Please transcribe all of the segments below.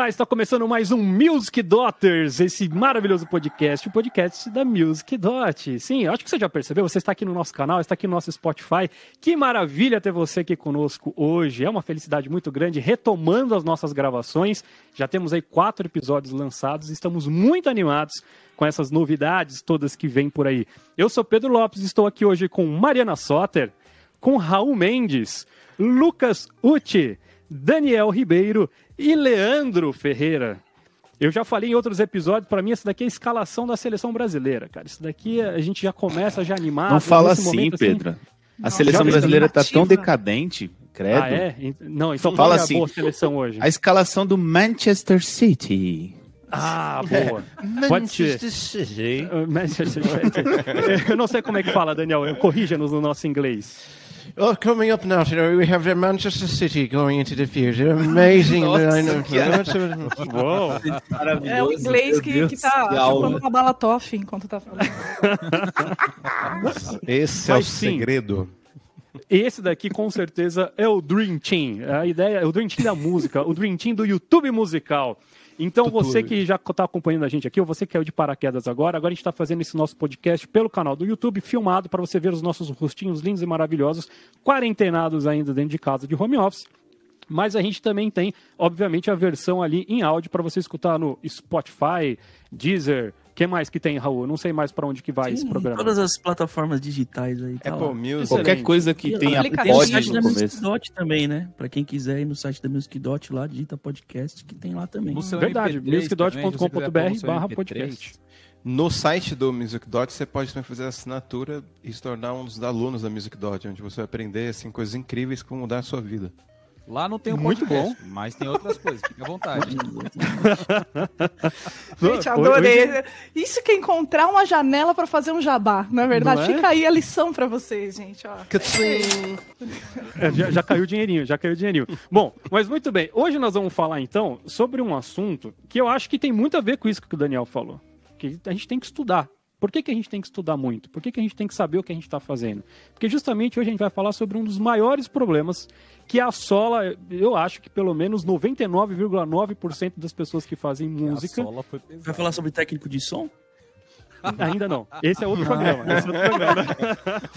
Olá, está começando mais um Music Daughters, esse maravilhoso podcast, o podcast da Music Dot. Sim, acho que você já percebeu, você está aqui no nosso canal, está aqui no nosso Spotify. Que maravilha ter você aqui conosco hoje. É uma felicidade muito grande, retomando as nossas gravações. Já temos aí quatro episódios lançados, estamos muito animados com essas novidades todas que vêm por aí. Eu sou Pedro Lopes, estou aqui hoje com Mariana Soter, com Raul Mendes, Lucas Uti, Daniel Ribeiro e Leandro Ferreira. Eu já falei em outros episódios, para mim, essa daqui é a escalação da seleção brasileira, cara. Isso daqui a gente já começa já animado. Não fala assim, momento, assim, Pedro. Assim... A Nossa, seleção brasileira tá tão decadente, credo. Ah, é? Não, então fala assim, a boa seleção hoje. A escalação do Manchester City. Ah, boa. Manchester City. Manchester City. Eu não sei como é que fala, Daniel. Corrija-nos no nosso inglês. Oh, coming up now, you know, we have Manchester City going into the future. Amazing. Nossa, Uou. É o inglês que, que tá chupando uma bala toff enquanto tá falando. Esse é Mas, o sim, segredo. Esse daqui, com certeza, é o Dream Team. A ideia é o Dream Team da música, o Dream Team do YouTube musical. Então, você que já está acompanhando a gente aqui, ou você que é de paraquedas agora, agora a gente está fazendo esse nosso podcast pelo canal do YouTube, filmado, para você ver os nossos rostinhos lindos e maravilhosos, quarentenados ainda dentro de casa de home office. Mas a gente também tem, obviamente, a versão ali em áudio para você escutar no Spotify, Deezer, que mais que tem, Raul? Não sei mais para onde que vai Sim, esse programa. Todas as plataformas digitais aí. Tá Apple Music. Qualquer coisa que tenha pod no site da Music Dot também, né? Para quem quiser ir no site da Music Dot lá, digita podcast que tem lá também. Verdade, musicdot.com.br barra podcast. No site do Music Dot você pode também fazer assinatura e se tornar um dos alunos da Music Dot, onde você vai aprender assim, coisas incríveis que vão mudar a sua vida. Lá não tem um Muito bom. Mas tem outras coisas, fica à vontade. Gente, adorei. Isso que é encontrar uma janela para fazer um jabá, na é verdade. É? Fica aí a lição para vocês, gente. Ó. É, já, já caiu o dinheirinho, já caiu o dinheirinho. Bom, mas muito bem. Hoje nós vamos falar então sobre um assunto que eu acho que tem muito a ver com isso que o Daniel falou. Que a gente tem que estudar. Por que, que a gente tem que estudar muito? Por que, que a gente tem que saber o que a gente está fazendo? Porque justamente hoje a gente vai falar sobre um dos maiores problemas que assola, eu acho que pelo menos 99,9% das pessoas que fazem música. Vai falar sobre técnico de som? Ainda não. Esse é outro programa. Esse é outro programa.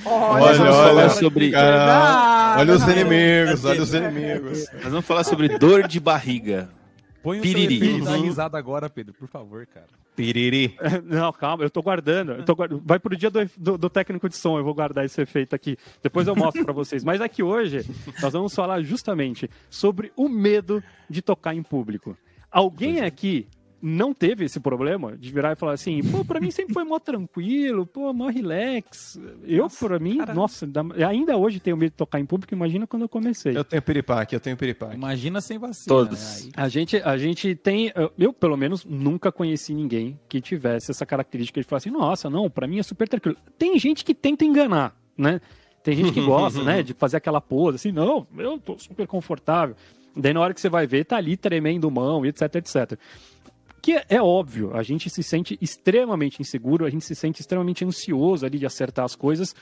olha, olha, olha sobre. Cara, olha os inimigos, olha os inimigos. Nós vamos falar sobre dor de barriga. Põe o Piriri. seu risada agora, Pedro, por favor, cara. Piriri. Não, calma, eu tô guardando. Eu tô guardando. Vai pro dia do, do, do, técnico de som, eu vou guardar esse efeito aqui. Depois eu mostro para vocês. Mas aqui hoje nós vamos falar justamente sobre o medo de tocar em público. Alguém é. aqui não teve esse problema de virar e falar assim, pô, pra mim sempre foi mó tranquilo, pô, mó relax. Eu, nossa, pra mim, cara... nossa, ainda hoje tenho medo de tocar em público, imagina quando eu comecei. Eu tenho piripaque, eu tenho piripaque. Imagina sem vacina. Todos. Né? A, gente, a gente tem, eu pelo menos nunca conheci ninguém que tivesse essa característica de falar assim, nossa, não, pra mim é super tranquilo. Tem gente que tenta enganar, né? Tem gente que gosta, né, de fazer aquela pose assim, não, eu tô super confortável. Daí na hora que você vai ver, tá ali tremendo mão, etc, etc. Que é, óbvio, a gente se sente extremamente inseguro, a gente se sente extremamente ansioso ali de acertar as coisas,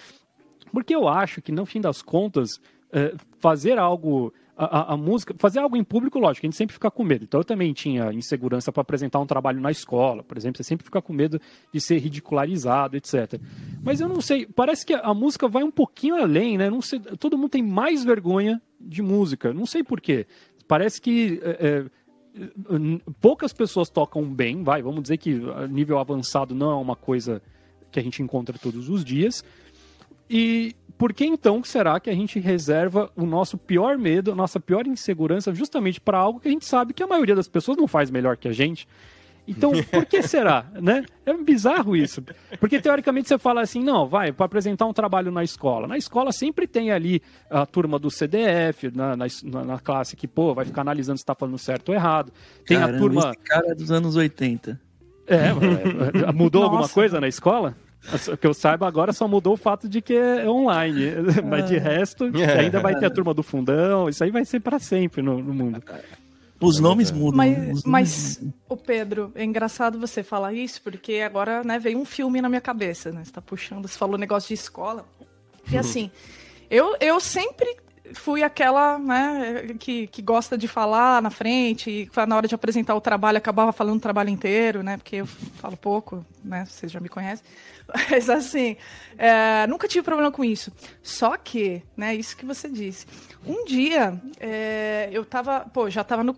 porque eu acho que, no fim das contas, é, fazer algo a, a, música, fazer algo em público, lógico, a gente sempre fica com medo. Então eu também tinha insegurança para apresentar um trabalho na escola, por exemplo, você sempre fica com medo de ser ridicularizado, etc. Mas eu não sei, parece que a música vai um pouquinho além, né? Não sei, todo mundo tem mais vergonha de música, não sei porquê. Parece que é, é poucas pessoas tocam bem, vai, vamos dizer que nível avançado não é uma coisa que a gente encontra todos os dias. E por que então será que a gente reserva o nosso pior medo, a nossa pior insegurança justamente para algo que a gente sabe que a maioria das pessoas não faz melhor que a gente? Então, por que será? né? É bizarro isso. Porque, teoricamente, você fala assim, não, vai, para apresentar um trabalho na escola. Na escola sempre tem ali a turma do CDF, na, na, na classe que, pô, vai ficar analisando se está falando certo ou errado. Tem Caramba, a turma... Esse cara é dos anos 80. É, é, é mudou alguma coisa na escola? Que eu saiba agora só mudou o fato de que é online. Mas de resto, ainda vai ter a turma do fundão. Isso aí vai ser para sempre no, no mundo. Os nomes mudam. Mas, mas o Pedro, é engraçado você falar isso, porque agora né, veio um filme na minha cabeça, né? Você tá puxando, você falou negócio de escola. E assim, eu, eu sempre fui aquela, né, que, que gosta de falar na frente, e na hora de apresentar o trabalho, acabava falando o trabalho inteiro, né, porque eu falo pouco, né, vocês já me conhecem. Mas, assim, é, nunca tive problema com isso. Só que, né, isso que você disse. Um dia, é, eu tava, pô, já tava no,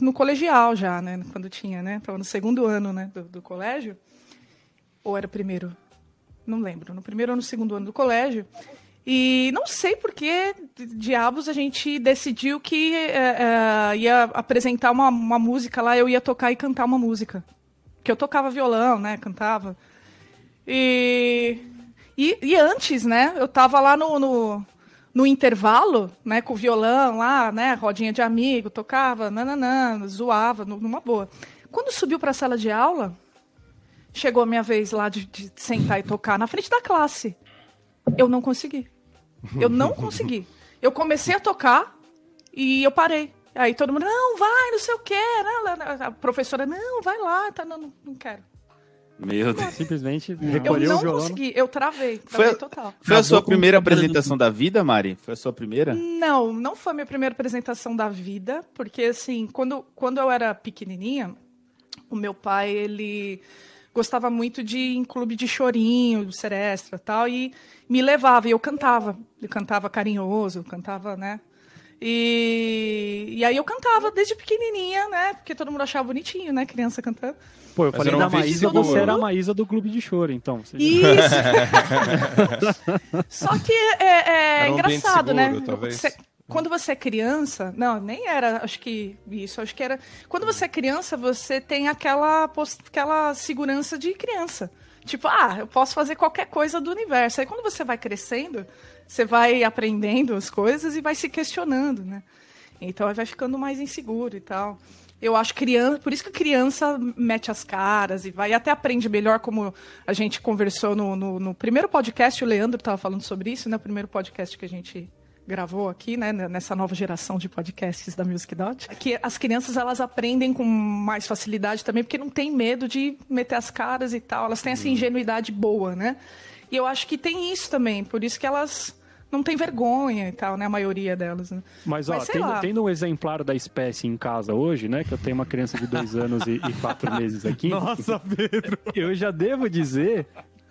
no colegial já, né, quando tinha, né, tava no segundo ano, né, do, do colégio. Ou era o primeiro? Não lembro, no primeiro ou no segundo ano do colégio. E não sei por que diabos a gente decidiu que é, é, ia apresentar uma, uma música lá, eu ia tocar e cantar uma música. Que eu tocava violão, né? Cantava. E, e, e antes, né? Eu tava lá no, no, no, intervalo, né? Com o violão lá, né? Rodinha de amigo, tocava, nananã, zoava, numa boa. Quando subiu para a sala de aula, chegou a minha vez lá de, de sentar e tocar na frente da classe. Eu não consegui. Eu não consegui. Eu comecei a tocar e eu parei. Aí todo mundo, não, vai, não sei o quê. A professora, não, vai lá, tá, não, não quero. Meu Deus. Simplesmente recolheu eu não consegui, eu travei, travei foi, total. Foi a sua primeira apresentação da vida, Mari? Foi a sua primeira? Não, não foi a minha primeira apresentação da vida, porque assim, quando, quando eu era pequenininha, o meu pai, ele gostava muito de ir em clube de chorinho, de serestra tal, e me levava, e eu cantava. Eu cantava carinhoso, cantava, né? E, e aí eu cantava desde pequenininha, né? Porque todo mundo achava bonitinho, né? Criança cantando. Pô, eu Mas falei da Maísa, você era a Maísa do clube de choro, então. Isso! Só que é, é engraçado, seguro, né? Talvez. Você, quando você é criança, não, nem era, acho que isso, acho que era. Quando você é criança, você tem aquela, aquela segurança de criança. Tipo, ah, eu posso fazer qualquer coisa do universo. Aí quando você vai crescendo, você vai aprendendo as coisas e vai se questionando, né? Então vai ficando mais inseguro e tal. Eu acho criança, por isso que criança mete as caras e vai e até aprende melhor, como a gente conversou no, no, no primeiro podcast, o Leandro estava falando sobre isso, né? O primeiro podcast que a gente gravou aqui, né, nessa nova geração de podcasts da Music Dot, que as crianças elas aprendem com mais facilidade também, porque não tem medo de meter as caras e tal, elas têm essa uhum. ingenuidade boa, né? E eu acho que tem isso também, por isso que elas não têm vergonha e tal, né? A maioria delas. Né? Mas, ó, Mas, tendo, tendo, um exemplar da espécie em casa hoje, né? Que eu tenho uma criança de dois anos e, e quatro meses aqui. Nossa, Pedro! Eu já devo dizer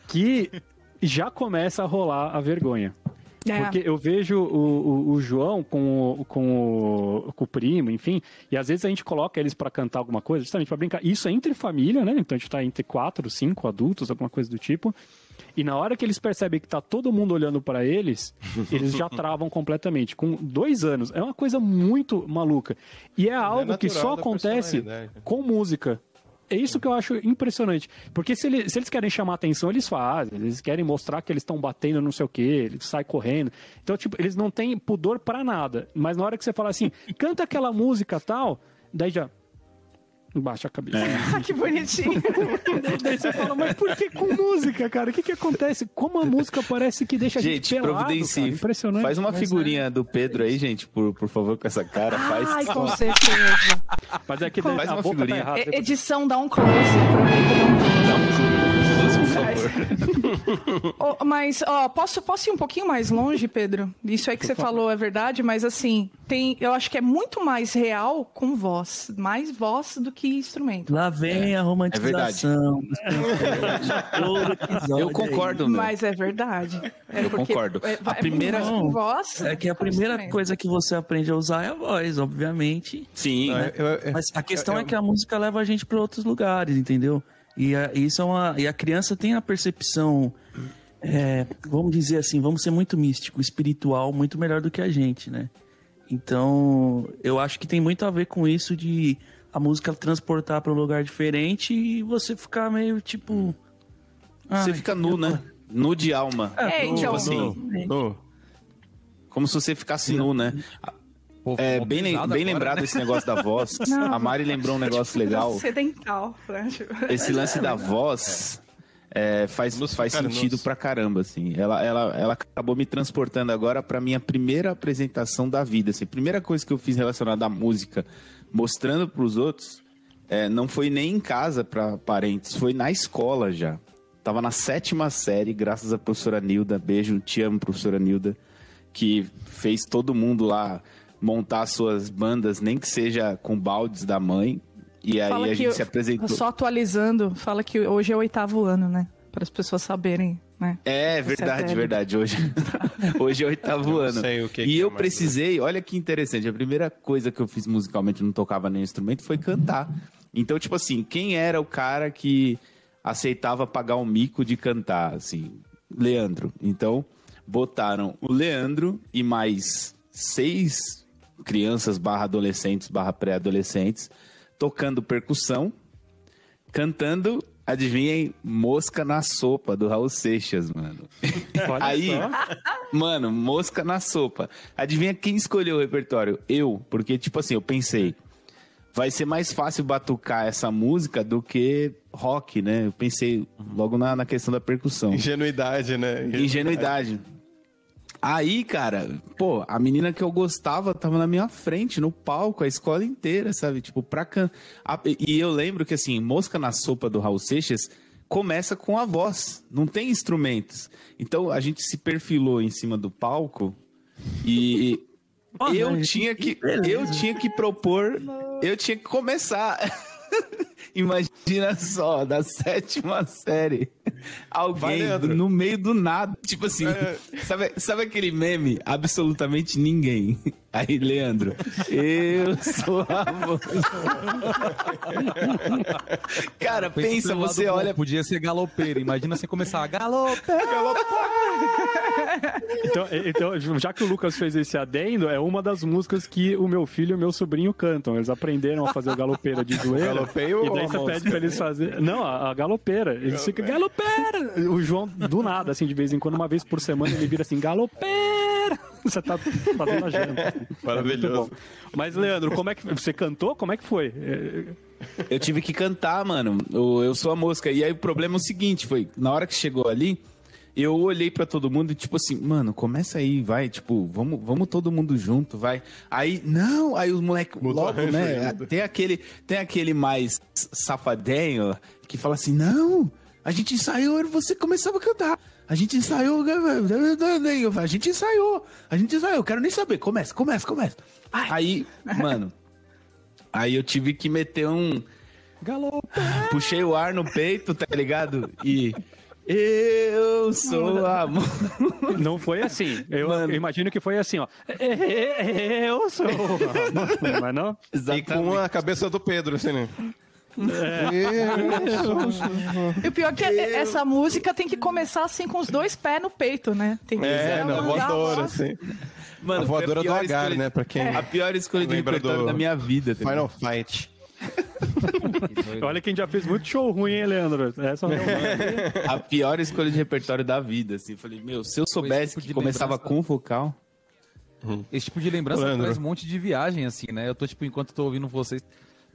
que já começa a rolar a vergonha. É. Porque eu vejo o, o, o João com o, com, o, com o primo, enfim, e às vezes a gente coloca eles para cantar alguma coisa, justamente para brincar. Isso é entre família, né? Então a gente tá entre quatro, cinco adultos, alguma coisa do tipo. E na hora que eles percebem que tá todo mundo olhando para eles, eles já travam completamente. Com dois anos. É uma coisa muito maluca. E é, é algo é que só acontece com música. É isso que eu acho impressionante. Porque se, ele, se eles querem chamar atenção, eles fazem. Eles querem mostrar que eles estão batendo não sei o quê, eles saem correndo. Então, tipo, eles não têm pudor para nada. Mas na hora que você fala assim, canta aquela música tal, daí já. Baixa a cabeça. É. que bonitinho. Daí você fala, mas por que com música, cara? O que que acontece? Como a música parece que deixa gente, a gente pelado, providencie. Cara. Impressionante. Faz uma figurinha é. do Pedro aí, gente, por, por favor, com essa cara. Faz. Ai, com certeza. Mas é que Faz uma tá figurinha. Tá errado, Edição, dá um close. Aproveita dá um close. Close oh, mas, ó, posso, posso ir um pouquinho mais longe, Pedro? Isso aí que você falou é verdade, mas assim, tem, eu acho que é muito mais real com voz. Mais voz do que instrumento. Lá vem é. a romantização. É eu concordo, meu. Mas é verdade. É eu concordo. É, a primeira voz. É que a primeira coisa que você aprende a usar é a voz, obviamente. Sim. Né? Mas a questão é que a música leva a gente para outros lugares, entendeu? E a, isso é uma, e a criança tem a percepção, é, vamos dizer assim, vamos ser muito místico, espiritual, muito melhor do que a gente, né? Então, eu acho que tem muito a ver com isso de a música transportar para um lugar diferente e você ficar meio tipo. Você fica nu, né? Nu de alma. É, tipo então, assim. Nu. Como se você ficasse nu, né? Pô, é, bem, bem lembrado né? esse negócio da voz. Não. A Mari lembrou um negócio legal. Sedental, né? Esse lance da voz é, faz, faz sentido pra caramba, assim. Ela, ela, ela acabou me transportando agora pra minha primeira apresentação da vida. Assim. Primeira coisa que eu fiz relacionada à música, mostrando pros outros, é, não foi nem em casa pra parentes, foi na escola já. Tava na sétima série, graças à professora Nilda. Beijo, te amo, professora Nilda que fez todo mundo lá montar suas bandas, nem que seja com baldes da mãe. E aí fala a gente se apresentou. Só atualizando, fala que hoje é o oitavo ano, né? Para as pessoas saberem, né? É verdade, verdade. Hoje, hoje é o oitavo ano. Sei o que e que eu é precisei, olha que interessante, a primeira coisa que eu fiz musicalmente, não tocava nenhum instrumento, foi cantar. Então, tipo assim, quem era o cara que aceitava pagar um mico de cantar, assim? Leandro. Então, botaram o Leandro e mais seis crianças barra adolescentes barra pré-adolescentes tocando percussão, cantando, adivinhem, Mosca na Sopa, do Raul Seixas, mano. Olha Aí, só. mano, Mosca na Sopa. Adivinha quem escolheu o repertório? Eu, porque, tipo assim, eu pensei, vai ser mais fácil batucar essa música do que rock, né? Eu pensei logo na, na questão da percussão. Ingenuidade, né? Ingenuidade. Ingenuidade. Aí, cara, pô, a menina que eu gostava tava na minha frente, no palco, a escola inteira, sabe? Tipo, pra can... E eu lembro que, assim, Mosca na Sopa do Raul Seixas começa com a voz, não tem instrumentos. Então, a gente se perfilou em cima do palco e... eu tinha que, eu tinha que propor, eu tinha que começar. Imagina só, da sétima série, alguém no meio do nada, tipo assim, é. sabe, sabe aquele meme? Absolutamente ninguém. Aí, Leandro, eu sou a voz. Cara, pensa, você olha. Podia ser galopeiro, imagina você começar a galopeiro. então, então, já que o Lucas fez esse adendo, é uma das músicas que o meu filho e o meu sobrinho cantam. Eles aprenderam a fazer o galopeira de zoeira. Galopeio e daí você pede pra eles fazerem. Não, a, a galopeira. Eles ficam, galopeira! O João, do nada, assim, de vez em quando, uma vez por semana, ele vira assim, galopeira! Você tá fazendo a janta. Maravilhoso. É Mas, Leandro, como é que você cantou? Como é que foi? Eu tive que cantar, mano. Eu sou a mosca. E aí o problema é o seguinte, foi, na hora que chegou ali, eu olhei para todo mundo e tipo assim, mano, começa aí, vai, tipo, vamos, vamos todo mundo junto, vai. Aí, não, aí os moleques logo, né, tem aquele, tem aquele mais safadinho que fala assim, não, a gente ensaiou, você começava a cantar. A gente ensaiou, a gente ensaiou, a gente ensaiou, eu quero nem saber. Começa, começa, começa. Aí, mano, aí eu tive que meter um. Galope. Puxei o ar no peito, tá ligado? E. Eu sou amor. Não foi assim. Eu, eu, imagino que foi assim, ó. Eu sou amor. Mas não? Exatamente. E com a cabeça do Pedro, assim, né? É. E o pior é que essa música tem que começar assim com os dois pés no peito, né? Tem que é, na voadora, assim. Mano, a voadora a do Agar, né? Pra quem. A pior escolha de repertório do... da minha vida. Tá Final Fight. Olha quem já fez muito show ruim, hein, Leandro? Essa é a pior escolha de repertório da vida, assim. Falei, meu, se eu soubesse tipo que começava lembrança... com vocal. Esse tipo de lembrança Leandro. traz um monte de viagem, assim, né? Eu tô, tipo, enquanto eu tô ouvindo vocês,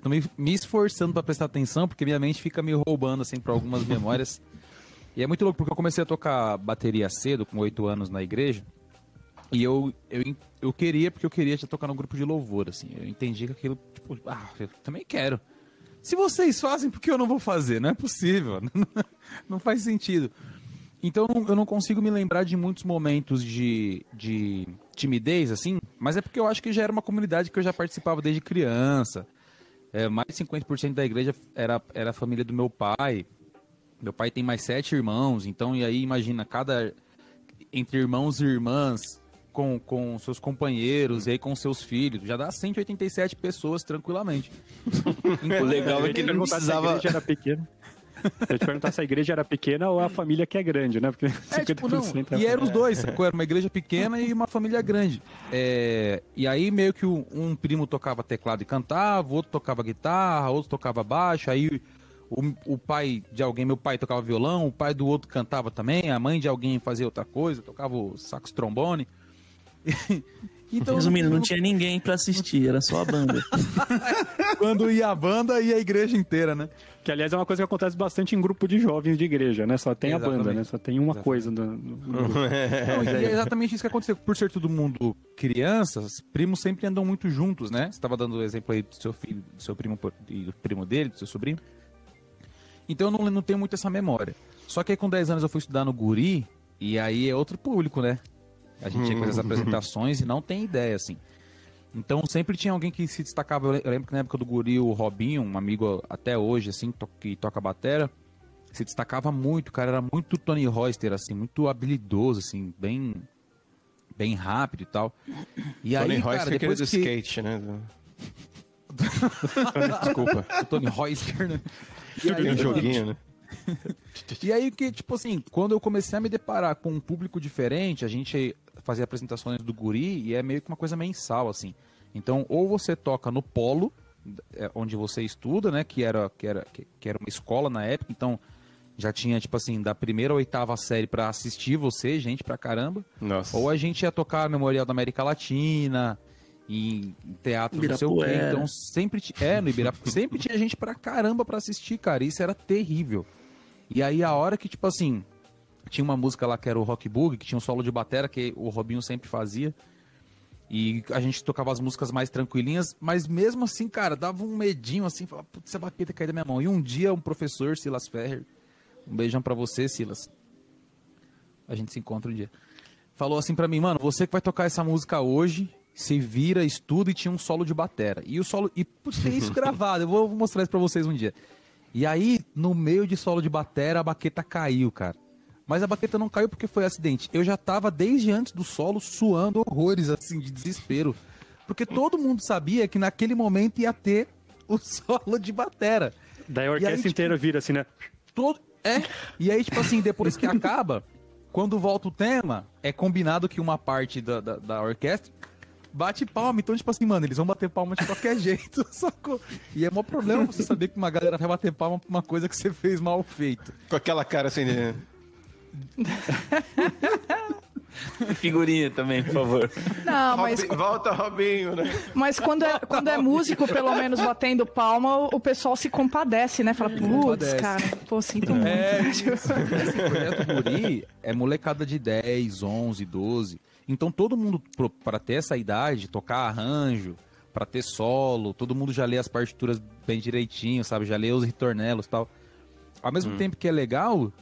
tô me, me esforçando para prestar atenção, porque minha mente fica me roubando, assim, pra algumas memórias. E é muito louco, porque eu comecei a tocar bateria cedo, com oito anos na igreja. E eu, eu, eu queria, porque eu queria já tocar no grupo de louvor, assim. Eu entendi que aquilo, tipo, ah, eu também quero. Se vocês fazem, por que eu não vou fazer? Não é possível. não faz sentido. Então eu não consigo me lembrar de muitos momentos de, de timidez, assim, mas é porque eu acho que já era uma comunidade que eu já participava desde criança. É, mais de 50% da igreja era, era a família do meu pai. Meu pai tem mais sete irmãos, então, e aí imagina, cada. Entre irmãos e irmãs, com, com seus companheiros e aí com seus filhos, já dá 187 pessoas tranquilamente. o legal é que ele não precisava... Se a era pequena. Eu te perguntar se a igreja era pequena ou a família que é grande, né? Porque é, tipo, não. É e eram os dois, sacou? Era uma igreja pequena e uma família grande. É... E aí meio que um primo tocava teclado e cantava, outro tocava guitarra, outro tocava baixo, aí o, o, pai de alguém, meu pai tocava violão, o pai do outro cantava também, a mãe de alguém fazia outra coisa, tocava o sax trombone. Então, Resumindo, não tinha ninguém para assistir, era só a banda. Quando ia a banda e a igreja inteira, né? Que, aliás, é uma coisa que acontece bastante em grupo de jovens de igreja, né? Só tem exatamente. a banda, né? Só tem uma exatamente. coisa. No, no não, é exatamente isso que aconteceu. Por ser todo mundo crianças, primos sempre andam muito juntos, né? Você estava dando o exemplo aí do seu filho, do seu primo e do primo dele, do seu sobrinho. Então eu não, não tenho muito essa memória. Só que aí com 10 anos eu fui estudar no Guri, e aí é outro público, né? A gente ia fazer as apresentações e não tem ideia, assim. Então sempre tinha alguém que se destacava. Eu lembro que na época do Guri, o Robinho, um amigo até hoje, assim, que toca batera, se destacava muito, o cara era muito Tony Royster, assim, muito habilidoso, assim, bem bem rápido e tal. E Tony aí, Royster cara, depois do que... skate, né? Desculpa. O Tony Royster, né? E aí, um joguinho, né? e aí que, tipo assim, quando eu comecei a me deparar com um público diferente, a gente fazia apresentações do guri e é meio que uma coisa mensal, assim. Então, ou você toca no polo, é, onde você estuda, né, que era, que era, que era uma escola na época, então já tinha, tipo assim, da primeira ou oitava série para assistir você, gente pra caramba. Nossa. Ou a gente ia tocar Memorial da América Latina, em teatro, não sei o quê. Então sempre, é, no Ibirapuera, sempre tinha gente pra caramba pra assistir, cara. Isso era terrível. E aí a hora que, tipo assim, tinha uma música lá que era o Rock Bug, que tinha um solo de batera que o Robinho sempre fazia. E a gente tocava as músicas mais tranquilinhas, mas mesmo assim, cara, dava um medinho assim, falava, putz, essa baqueta caiu da minha mão. E um dia um professor, Silas Ferrer, um beijão para você, Silas. A gente se encontra um dia. Falou assim para mim, mano, você que vai tocar essa música hoje, se vira, estuda e tinha um solo de batera. E o solo. E putz, tem isso gravado, eu vou mostrar isso pra vocês um dia. E aí, no meio de solo de batera, a baqueta caiu, cara. Mas a baqueta não caiu porque foi acidente. Eu já tava desde antes do solo suando horrores, assim, de desespero. Porque todo mundo sabia que naquele momento ia ter o solo de batera. Daí a orquestra aí, tipo, inteira vira assim, né? Todo... É. E aí, tipo assim, depois que acaba, quando volta o tema, é combinado que uma parte da, da, da orquestra bate palma. Então, tipo assim, mano, eles vão bater palma de qualquer jeito, sacou? E é maior problema você saber que uma galera vai bater palma pra uma coisa que você fez mal feito. Com aquela cara assim, né? Figurinha também, por favor. Não, mas. volta, Robinho, né? Mas quando é, quando é músico, pelo menos batendo palma, o pessoal se compadece, né? Fala, putz, cara, pô, sinto muito. É, esse projeto Guri é molecada de 10, 11, 12. Então todo mundo, para ter essa idade, tocar arranjo, para ter solo, todo mundo já lê as partituras bem direitinho, sabe? Já lê os ritornelos e tal. Ao mesmo hum. tempo que é legal,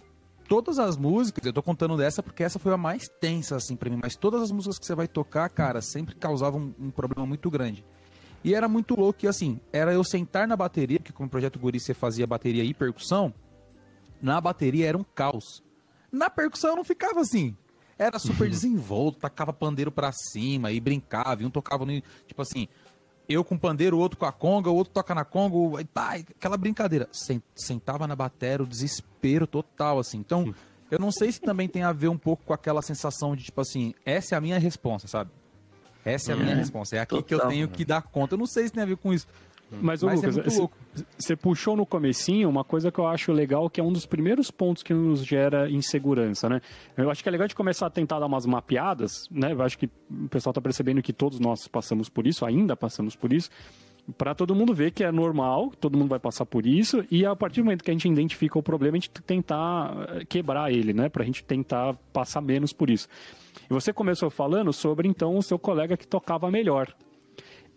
todas as músicas, eu tô contando dessa porque essa foi a mais tensa, assim, pra mim, mas todas as músicas que você vai tocar, cara, sempre causavam um, um problema muito grande. E era muito louco que, assim, era eu sentar na bateria, porque como Projeto Guri você fazia bateria e percussão, na bateria era um caos. Na percussão eu não ficava assim. Era super desenvolto, tacava pandeiro pra cima e brincava, e um tocava no. Tipo assim, eu com pandeiro, o outro com a conga, o outro toca na conga, e pá, aquela brincadeira. Sentava na bateria, o desespero total, assim. Então, eu não sei se também tem a ver um pouco com aquela sensação de, tipo assim, essa é a minha resposta, sabe? Essa é a minha é, resposta. É aqui total, que eu tenho que dar conta. Eu não sei se tem a ver com isso. Mas, Mas Lucas, é você puxou no comecinho uma coisa que eu acho legal, que é um dos primeiros pontos que nos gera insegurança, né? Eu acho que é legal de começar a tentar dar umas mapeadas, né? Eu acho que o pessoal está percebendo que todos nós passamos por isso, ainda passamos por isso, para todo mundo ver que é normal, todo mundo vai passar por isso, e a partir do momento que a gente identifica o problema, a gente tentar eh, quebrar ele, né? Para a gente tentar passar menos por isso. E você começou falando sobre, então, o seu colega que tocava melhor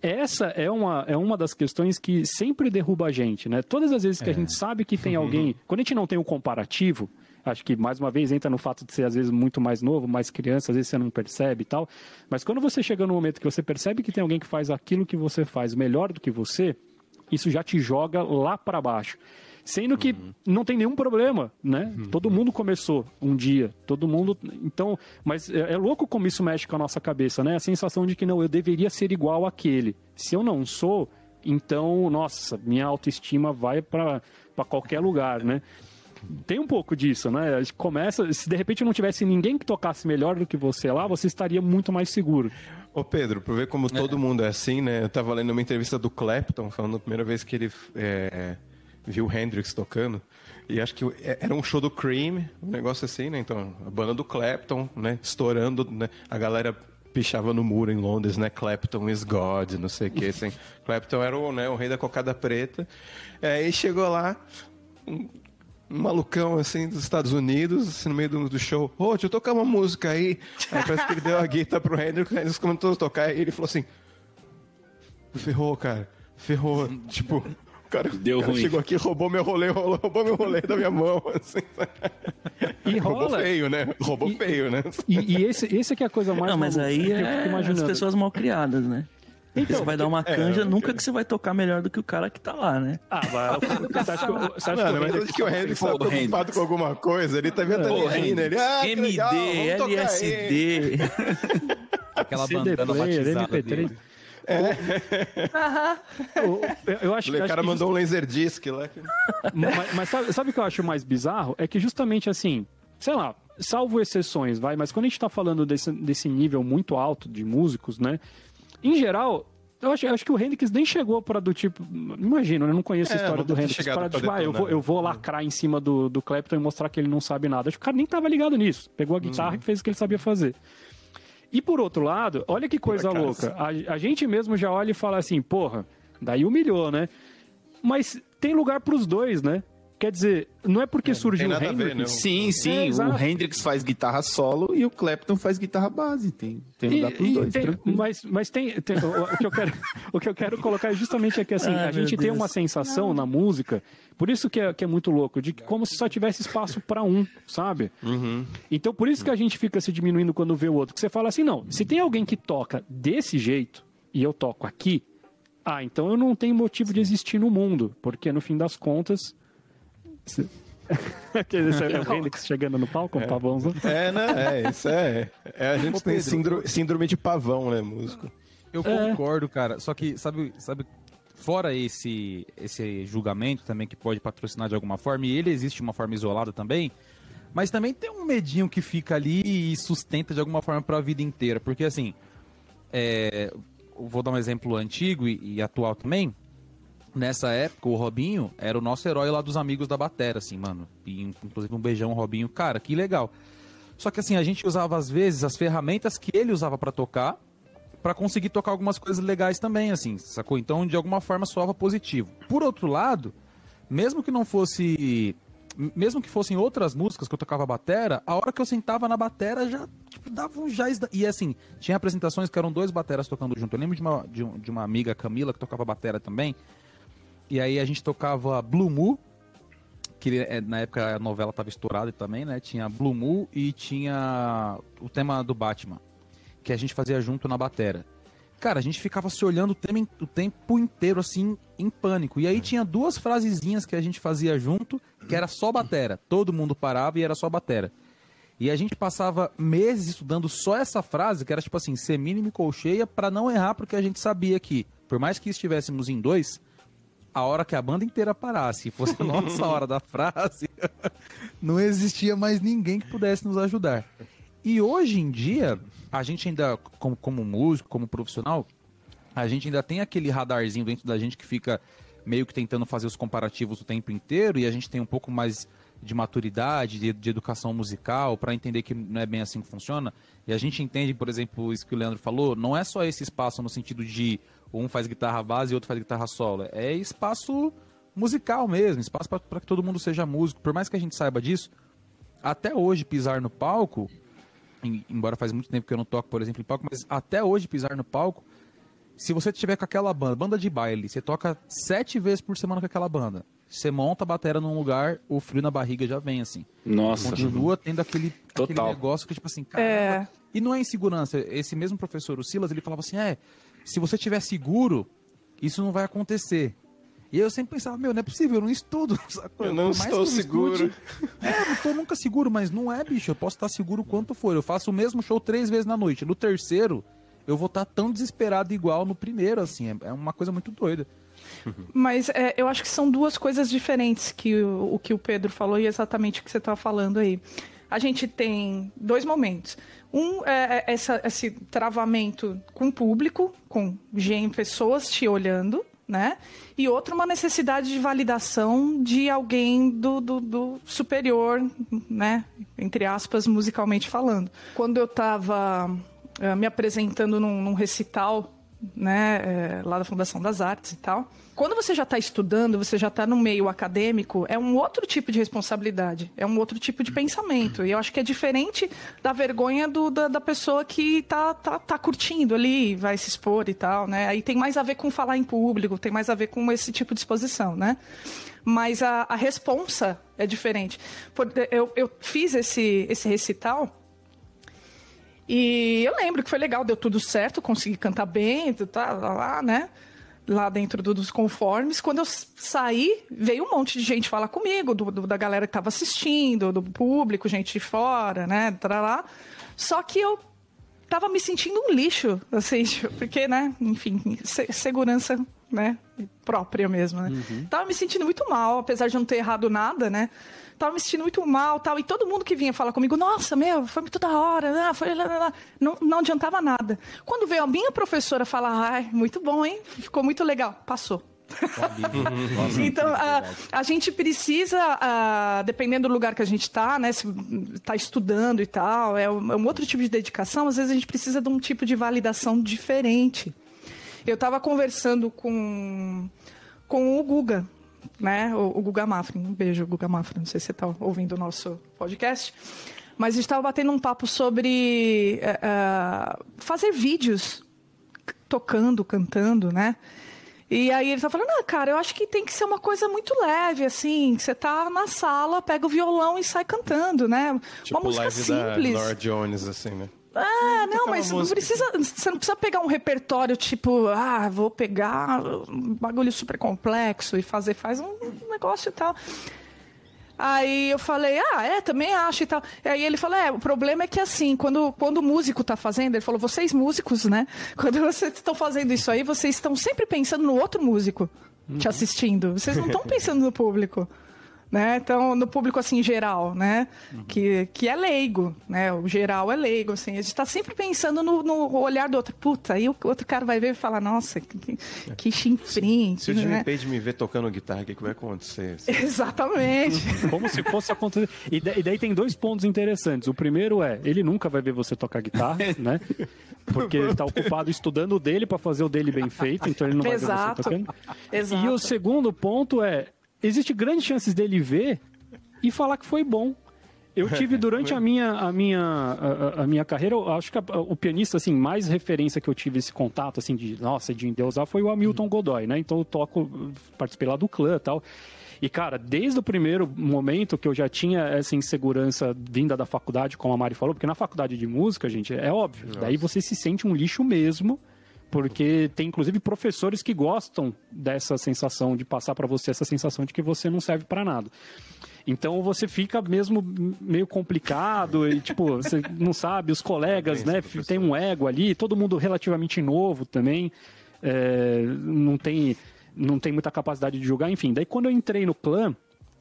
essa é uma, é uma das questões que sempre derruba a gente, né? Todas as vezes que é. a gente sabe que tem alguém. Quando a gente não tem o um comparativo, acho que mais uma vez entra no fato de ser às vezes muito mais novo, mais criança, às vezes você não percebe e tal. Mas quando você chega no momento que você percebe que tem alguém que faz aquilo que você faz melhor do que você, isso já te joga lá para baixo. Sendo que uhum. não tem nenhum problema, né? Uhum. Todo mundo começou um dia, todo mundo. Então, mas é, é, louco como isso mexe com a nossa cabeça, né? A sensação de que não, eu deveria ser igual àquele. Se eu não sou, então, nossa, minha autoestima vai para qualquer lugar, né? Tem um pouco disso, né? A gente começa, se de repente não tivesse ninguém que tocasse melhor do que você lá, você estaria muito mais seguro. Ô Pedro, pra ver como é. todo mundo é assim, né? Eu tava lendo uma entrevista do Clapton, falando a primeira vez que ele é, viu o Hendrix tocando. E acho que é, era um show do Cream, um negócio assim, né? Então, a banda do Clapton, né? Estourando, né? A galera pichava no muro em Londres, né? Clapton is God, não sei o que, assim. Clapton era o, né, o rei da cocada preta. Aí chegou lá, um, um malucão, assim, dos Estados Unidos, assim, no meio do, do show. Ô, oh, deixa eu tocar uma música aí. Aí parece que ele deu a guitarra pro Hendrix, aí eles começaram a tocar, e ele falou assim... Ferrou, cara. Ferrou. tipo, cara, Deu cara ruim. chegou aqui, roubou meu rolê, roubou meu rolê da minha mão. Assim. E rola. Roubou feio, né? Roubou e, feio, né? E, e, esse, esse aqui é a coisa mais. Não, mas aí é as pessoas mal criadas, né? Então, você vai dar uma é, canja, é, nunca que você vai tocar melhor do que o cara que tá lá, né? Ah, mas você acha que, você acha Mano, que, mas que o Hendrix tá preocupado com alguma coisa, ele tá vendo ali, né? Ele, ah, MD, legal, LSD. Aquela bandana MP3. É. eu acho, o cara mandou just... um laserdisc lá. Mas, mas sabe, sabe o que eu acho mais bizarro? É que justamente assim, sei lá, salvo exceções, vai, mas quando a gente tá falando desse, desse nível muito alto de músicos, né? Em geral, eu acho, eu acho que o Hendrix nem chegou para do tipo. Imagino, eu não conheço a é, história do Hendrix. Para tipo, ah, eu vou, eu vou lacrar em cima do, do Clapton e mostrar que ele não sabe nada. Acho que o cara nem tava ligado nisso. Pegou a guitarra uhum. e fez o que ele sabia fazer. E por outro lado, olha que coisa louca. A, a gente mesmo já olha e fala assim, porra, daí humilhou, né? Mas tem lugar para os dois, né? Quer dizer, não é porque é, surgiu o Hendrix. Ver, né? sim, sim. É, o Hendrix faz guitarra solo e o Clapton faz guitarra base. Tem, tem lugar para os dois. Tem, mas, mas tem. tem o, o, que eu quero, o que eu quero colocar é justamente aqui assim: ah, a gente tem uma sensação na música, por isso que é, que é muito louco, de que como se só tivesse espaço para um, sabe? Uhum. Então por isso que a gente fica se diminuindo quando vê o outro. Que você fala assim: não, se tem alguém que toca desse jeito e eu toco aqui, ah, então eu não tenho motivo de existir no mundo, porque no fim das contas Aquele é o Hendrix chegando no palco, um é. pavãozão. É, né? É, isso é. é a gente Ô, tem síndrome, síndrome, de pavão, né, músico? Eu é. concordo, cara. Só que, sabe, sabe fora esse, esse julgamento também que pode patrocinar de alguma forma, e ele existe de uma forma isolada também, mas também tem um medinho que fica ali e sustenta de alguma forma para a vida inteira. Porque, assim, é, vou dar um exemplo antigo e, e atual também nessa época, o Robinho era o nosso herói lá dos amigos da Batera, assim, mano. E, inclusive um beijão, Robinho. Cara, que legal. Só que assim, a gente usava às vezes as ferramentas que ele usava para tocar, para conseguir tocar algumas coisas legais também, assim, sacou? Então, de alguma forma, soava positivo. Por outro lado, mesmo que não fosse. Mesmo que fossem outras músicas que eu tocava batera, a hora que eu sentava na batera já tipo, dava um jazz. E assim, tinha apresentações que eram dois bateras tocando junto. Eu lembro de uma, de, de uma amiga, Camila, que tocava batera também. E aí a gente tocava Blue Moo, que é, na época a novela estava estourada também, né? Tinha Blue Moo e tinha o tema do Batman, que a gente fazia junto na batera. Cara, a gente ficava se olhando o, tema, o tempo inteiro, assim, em pânico. E aí tinha duas frasezinhas que a gente fazia junto, que era só batera. Todo mundo parava e era só batera. E a gente passava meses estudando só essa frase, que era tipo assim, ser mínimo e colcheia, para não errar, porque a gente sabia que, por mais que estivéssemos em dois, a hora que a banda inteira parasse, se fosse a nossa hora da frase, não existia mais ninguém que pudesse nos ajudar. E hoje em dia, a gente ainda, como, como músico, como profissional, a gente ainda tem aquele radarzinho dentro da gente que fica meio que tentando fazer os comparativos o tempo inteiro e a gente tem um pouco mais de maturidade, de, de educação musical, para entender que não é bem assim que funciona. E a gente entende, por exemplo, isso que o Leandro falou, não é só esse espaço no sentido de um faz guitarra base e outro faz guitarra solo. É espaço musical mesmo, espaço para que todo mundo seja músico. Por mais que a gente saiba disso, até hoje pisar no palco, embora faz muito tempo que eu não toco, por exemplo, em palco, mas até hoje pisar no palco, se você tiver com aquela banda, banda de baile, você toca sete vezes por semana com aquela banda. Você monta a bateria num lugar, o frio na barriga já vem, assim. Nossa. Continua tendo aquele, aquele negócio que, tipo assim, cara. É... E não é insegurança. Esse mesmo professor, o Silas, ele falava assim: é, se você tiver seguro, isso não vai acontecer. E eu sempre pensava, meu, não é possível, eu não estudo. Sacou? Eu não estou seguro. Estude, é, eu não estou nunca seguro, mas não é, bicho. Eu posso estar seguro quanto for. Eu faço o mesmo show três vezes na noite. No terceiro, eu vou estar tão desesperado igual no primeiro, assim. É, é uma coisa muito doida. Mas é, eu acho que são duas coisas diferentes que o, o que o Pedro falou e exatamente o que você está falando aí. A gente tem dois momentos. Um é, é essa, esse travamento com o público, com gente, pessoas te olhando, né? E outro, uma necessidade de validação de alguém do, do, do superior, né? Entre aspas, musicalmente falando. Quando eu estava uh, eh, me apresentando num, num recital né, é, lá da Fundação das Artes e tal. Quando você já está estudando, você já está no meio acadêmico, é um outro tipo de responsabilidade, é um outro tipo de pensamento. E eu acho que é diferente da vergonha do, da, da, pessoa que está tá, tá curtindo ali, vai se expor e tal, né? Aí tem mais a ver com falar em público, tem mais a ver com esse tipo de exposição, né? Mas a, a responsa é diferente. Eu, eu fiz esse, esse recital e eu lembro que foi legal, deu tudo certo, consegui cantar bem, tá lá, né? Lá dentro dos conformes. Quando eu saí, veio um monte de gente falar comigo, do, do, da galera que estava assistindo, do público, gente de fora, né? Lá. Só que eu tava me sentindo um lixo, assim, porque, né? Enfim, segurança, né? Própria mesmo, né? Uhum. Tava me sentindo muito mal, apesar de não ter errado nada, né? Tava me sentindo muito mal tal. E todo mundo que vinha falar comigo, nossa, meu, foi muito da hora, ah, foi, lá, lá. Não, não adiantava nada. Quando veio a minha professora falar, ai, muito bom, hein? Ficou muito legal. Passou. então, a, a, gente precisa, a, dependendo do lugar que a gente está, né, se está estudando e tal, é um, é um, outro tipo de dedicação, às vezes a gente precisa de um tipo de validação diferente. Eu estava conversando com, com o Guga, né? O, o Guga Mafra. Um beijo, Guga Mafra. Não sei se você está ouvindo o nosso podcast. Mas a gente estava batendo um papo sobre uh, fazer vídeos tocando, cantando, né? E aí ele tá falando, ah, cara, eu acho que tem que ser uma coisa muito leve, assim. Você tá na sala, pega o violão e sai cantando, né? Tipo uma música live simples. Da Nora Jones, assim, né? Ah, não, mas não precisa, você não precisa pegar um repertório tipo, ah, vou pegar um bagulho super complexo e fazer, faz um negócio e tal. Aí eu falei, ah, é, também acho e tal. E aí ele falou, é, o problema é que assim, quando, quando o músico está fazendo, ele falou, vocês músicos, né? Quando vocês estão fazendo isso aí, vocês estão sempre pensando no outro músico te uhum. assistindo. Vocês não estão pensando no público né? Então, no público assim geral, né? Uhum. Que, que é leigo, né? O geral é leigo, assim. A gente está sempre pensando no, no, olhar do outro. Puta, aí o outro cara vai ver e falar, nossa, que, que chinfrim. Se, se o Jimmy né? Page me ver tocando guitarra, o que, que vai acontecer? Assim? Exatamente. Como se fosse acontecer. E, daí tem dois pontos interessantes. O primeiro é, ele nunca vai ver você tocar guitarra, né? Porque ele está ocupado estudando o dele para fazer o dele bem feito, então ele não vai Exato. ver você tocando. Exato. E o segundo ponto é, existe grandes chances dele ver e falar que foi bom. Eu tive durante a minha, a minha, a, a minha carreira, eu acho que a, o pianista assim mais referência que eu tive esse contato assim de nossa de endeusar foi o Hamilton Godoy, né? Então eu toco, participei lá do clã e tal. E, cara, desde o primeiro momento que eu já tinha essa insegurança vinda da faculdade, como a Mari falou, porque na faculdade de música, gente, é óbvio, Nossa. daí você se sente um lixo mesmo, porque tem inclusive professores que gostam dessa sensação de passar para você essa sensação de que você não serve para nada. Então você fica mesmo meio complicado e tipo, você não sabe, os colegas, né, tem um ego ali, todo mundo relativamente novo também, é, não tem não tem muita capacidade de julgar, enfim. Daí quando eu entrei no clã,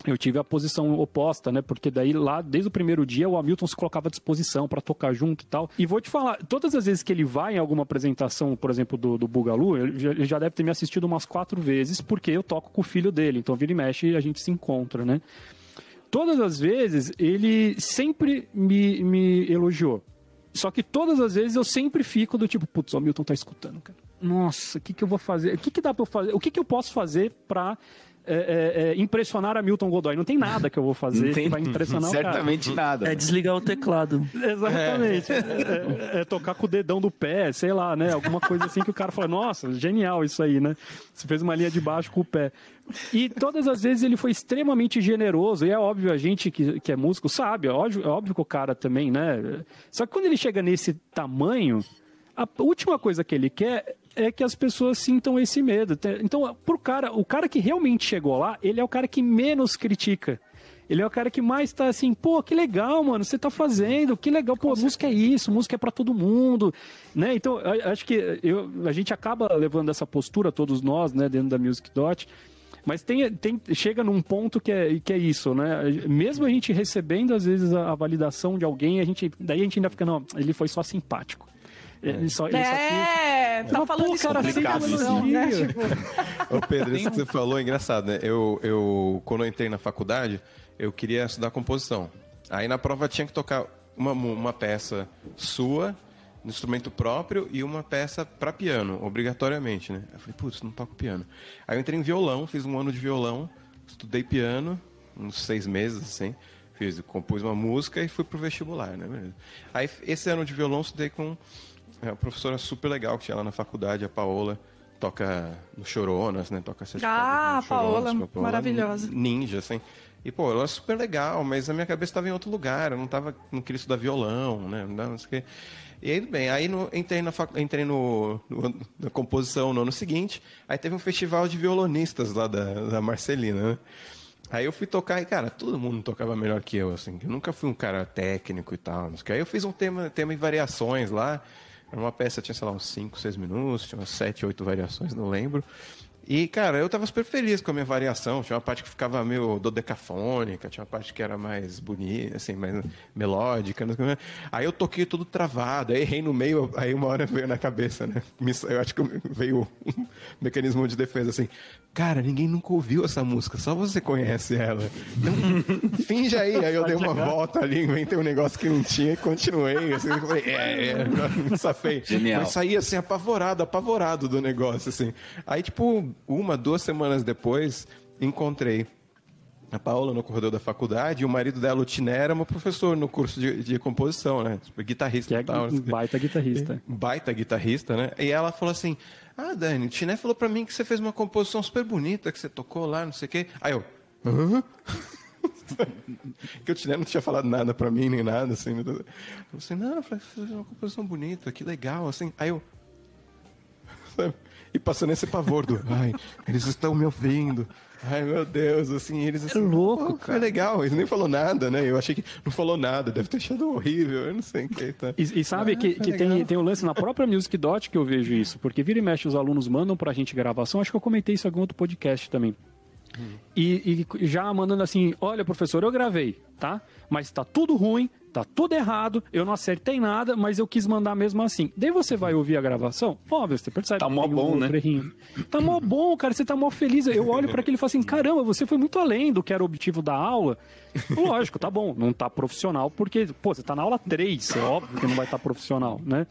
eu tive a posição oposta, né? Porque daí lá, desde o primeiro dia, o Hamilton se colocava à disposição para tocar junto e tal. E vou te falar, todas as vezes que ele vai em alguma apresentação, por exemplo, do, do Bugalu, ele já, ele já deve ter me assistido umas quatro vezes, porque eu toco com o filho dele. Então, vira e mexe e a gente se encontra, né? Todas as vezes, ele sempre me, me elogiou. Só que todas as vezes eu sempre fico do tipo, putz, o Hamilton tá escutando, cara. Nossa, o que, que eu vou fazer? O que, que dá pra eu fazer? O que, que eu posso fazer pra é, é, é, impressionar a Milton Godoy. Não tem nada que eu vou fazer tem, que vai impressionar Certamente nada. É desligar o teclado. Exatamente. É. É, é, tocar com o dedão do pé, sei lá, né? Alguma coisa assim que o cara fala, nossa, genial isso aí, né? Você fez uma linha de baixo com o pé. E todas as vezes ele foi extremamente generoso, e é óbvio, a gente que, que é músico sabe, é óbvio, é óbvio que o cara também, né? Só que quando ele chega nesse tamanho, a última coisa que ele quer é que as pessoas sintam esse medo. Então, pro cara, o cara que realmente chegou lá, ele é o cara que menos critica. Ele é o cara que mais tá assim, pô, que legal, mano, você tá fazendo, que legal, pô, música é isso, música é para todo mundo, né? Então, acho que eu, a gente acaba levando essa postura, todos nós, né, dentro da Music Dot, mas tem, tem, chega num ponto que é, que é isso, né? Mesmo a gente recebendo, às vezes, a, a validação de alguém, a gente, daí a gente ainda fica, não, ele foi só simpático. Ele só, ele é, só tá falando isso cara, assim, não, né? Tipo... Ô Pedro, isso que você falou é engraçado, né? Eu, eu, quando eu entrei na faculdade, eu queria estudar composição. Aí na prova tinha que tocar uma, uma peça sua instrumento próprio e uma peça para piano, obrigatoriamente, né? Eu falei, putz, não toco piano. Aí eu entrei em violão, fiz um ano de violão, estudei piano, uns seis meses, assim. Fiz, compus uma música e fui pro vestibular, né? Aí esse ano de violão estudei com uma professora super legal que tinha lá na faculdade, a Paola toca no Choronas, né? Toca essas Ah, Paola, maravilhosa. Ninja, assim. E, pô, ela é super legal, mas a minha cabeça estava em outro lugar. Eu não tava, não queria estudar violão, né? Não, não sei o quê. E aí, bem, aí no, entrei, na, entrei no, no, na composição no ano seguinte. Aí teve um festival de violonistas lá da, da Marcelina, né? Aí eu fui tocar e, cara, todo mundo tocava melhor que eu, assim. Eu nunca fui um cara técnico e tal. Aí eu fiz um tema, tema em variações lá. Era uma peça, tinha, sei lá, uns 5, 6 minutos, tinha umas 7, 8 variações, não lembro. E, cara, eu tava super feliz com a minha variação. Tinha uma parte que ficava meio dodecafônica, tinha uma parte que era mais bonita, assim, mais melódica. Aí eu toquei tudo travado, aí errei no meio, aí uma hora veio na cabeça, né? Eu acho que veio um mecanismo de defesa, assim. Cara, ninguém nunca ouviu essa música, só você conhece ela. Então, finge aí. Aí eu dei uma volta ali, inventei um negócio que não tinha e continuei. Assim, falei, é, é, safei. Genial. Mas saí assim, apavorado, apavorado do negócio, assim. Aí, tipo, uma, duas semanas depois, encontrei a Paula no corredor da faculdade e o marido dela, o Tiné, era meu professor no curso de, de composição, né? Tipo, guitarrista. Que é tal, baita guitarrista. Baita guitarrista, né? E ela falou assim, ah, Dani, o Tiné falou pra mim que você fez uma composição super bonita, que você tocou lá, não sei o quê. Aí eu, hã? que o Tiné não tinha falado nada pra mim, nem nada, assim. Eu falei assim, não, eu falei, fez uma composição bonita, que legal, assim. Aí eu... e passando esse pavor do, ai, eles estão me ouvindo. Ai, meu Deus, assim, eles assim, é louco, cara. Foi legal, ele nem falou nada, né? Eu achei que não falou nada, deve ter achado horrível, eu não sei o que. Tá. E, e sabe ah, que, que tem, tem um lance na própria Music Dot que eu vejo isso, porque vira e mexe os alunos mandam pra gente gravação, acho que eu comentei isso em algum outro podcast também. Hum. E, e já mandando assim, olha, professor, eu gravei, tá? Mas tá tudo ruim, tá tudo errado, eu não acertei nada, mas eu quis mandar mesmo assim. Daí você vai ouvir a gravação, óbvio, você percebe. Tá mó bom, um né? Errinho. Tá mó bom, cara, você tá mó feliz. Eu olho para aquele e falo assim, caramba, você foi muito além do que era o objetivo da aula. Lógico, tá bom, não tá profissional, porque, pô, você tá na aula 3, é óbvio que não vai estar tá profissional, né?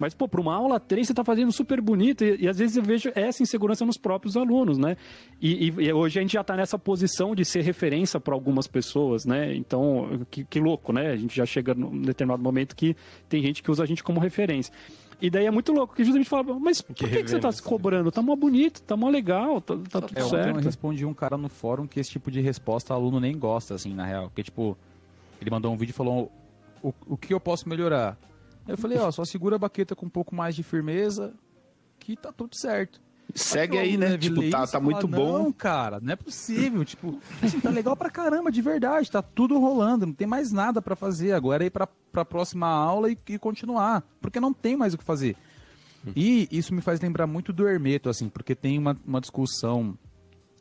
Mas, pô, para uma aula 3 você está fazendo super bonito e, e, às vezes eu vejo essa insegurança nos próprios alunos, né? E, e, e hoje a gente já está nessa posição de ser referência para algumas pessoas, né? Então, que, que louco, né? A gente já chega num determinado momento que tem gente que usa a gente como referência. E daí é muito louco, que justamente fala, mas por que, que, que você tá se cobrando? Tá mó bonito, tá mó legal, tá, tá tudo é, certo. Eu respondi um cara no fórum que esse tipo de resposta o aluno nem gosta, assim, na real. Porque, tipo, ele mandou um vídeo e falou, o, o que eu posso melhorar? Eu falei, ó, só segura a baqueta com um pouco mais de firmeza, que tá tudo certo. Segue aí, né? Tipo, tá, tá muito fala, bom. Não, cara, não é possível. tipo, assim, tá legal pra caramba, de verdade. Tá tudo rolando, não tem mais nada para fazer. Agora é ir pra, pra próxima aula e, e, continuar. Porque não tem mais o que fazer. E isso me faz lembrar muito do Hermeto, assim, porque tem uma, uma discussão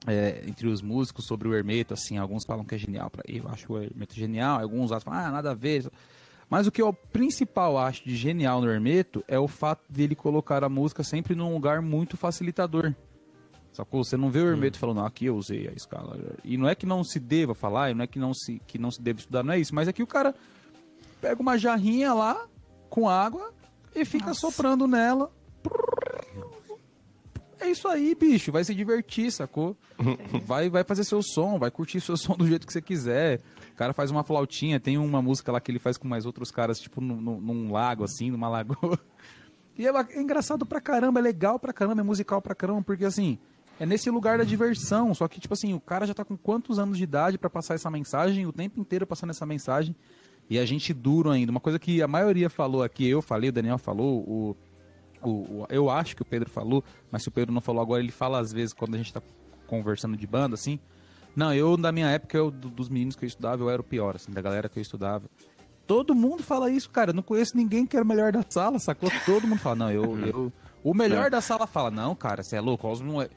é, entre os músicos sobre o Hermeto, assim, alguns falam que é genial, pra, eu acho o Hermeto genial, alguns falam, ah, nada a ver. Mas o que eu principal acho de genial no Hermeto é o fato dele colocar a música sempre num lugar muito facilitador. Sacou? Você não vê o Hermeto hum. falando, ah, aqui eu usei a escala. E não é que não se deva falar, não é que não se, que não se deve estudar, não é isso. Mas é que o cara pega uma jarrinha lá com água e fica Nossa. soprando nela. É isso aí, bicho. Vai se divertir, sacou? vai, vai fazer seu som, vai curtir seu som do jeito que você quiser cara faz uma flautinha, tem uma música lá que ele faz com mais outros caras, tipo num, num lago, assim, numa lagoa. E é, é, engraçado pra caramba, é legal pra caramba, é musical pra caramba, porque assim, é nesse lugar da diversão. Só que, tipo assim, o cara já tá com quantos anos de idade para passar essa mensagem, o tempo inteiro passando essa mensagem. E a gente duro ainda. Uma coisa que a maioria falou aqui, eu falei, o Daniel falou, o, o, o, eu acho que o Pedro falou, mas se o Pedro não falou agora, ele fala às vezes quando a gente tá conversando de banda, assim. Não, eu, na minha época, eu, dos meninos que eu estudava, eu era o pior, assim, da galera que eu estudava. Todo mundo fala isso, cara. Eu não conheço ninguém que era o melhor da sala, sacou? Todo mundo fala, não, eu. eu o melhor é. da sala fala, não, cara, você é louco, Osmo é.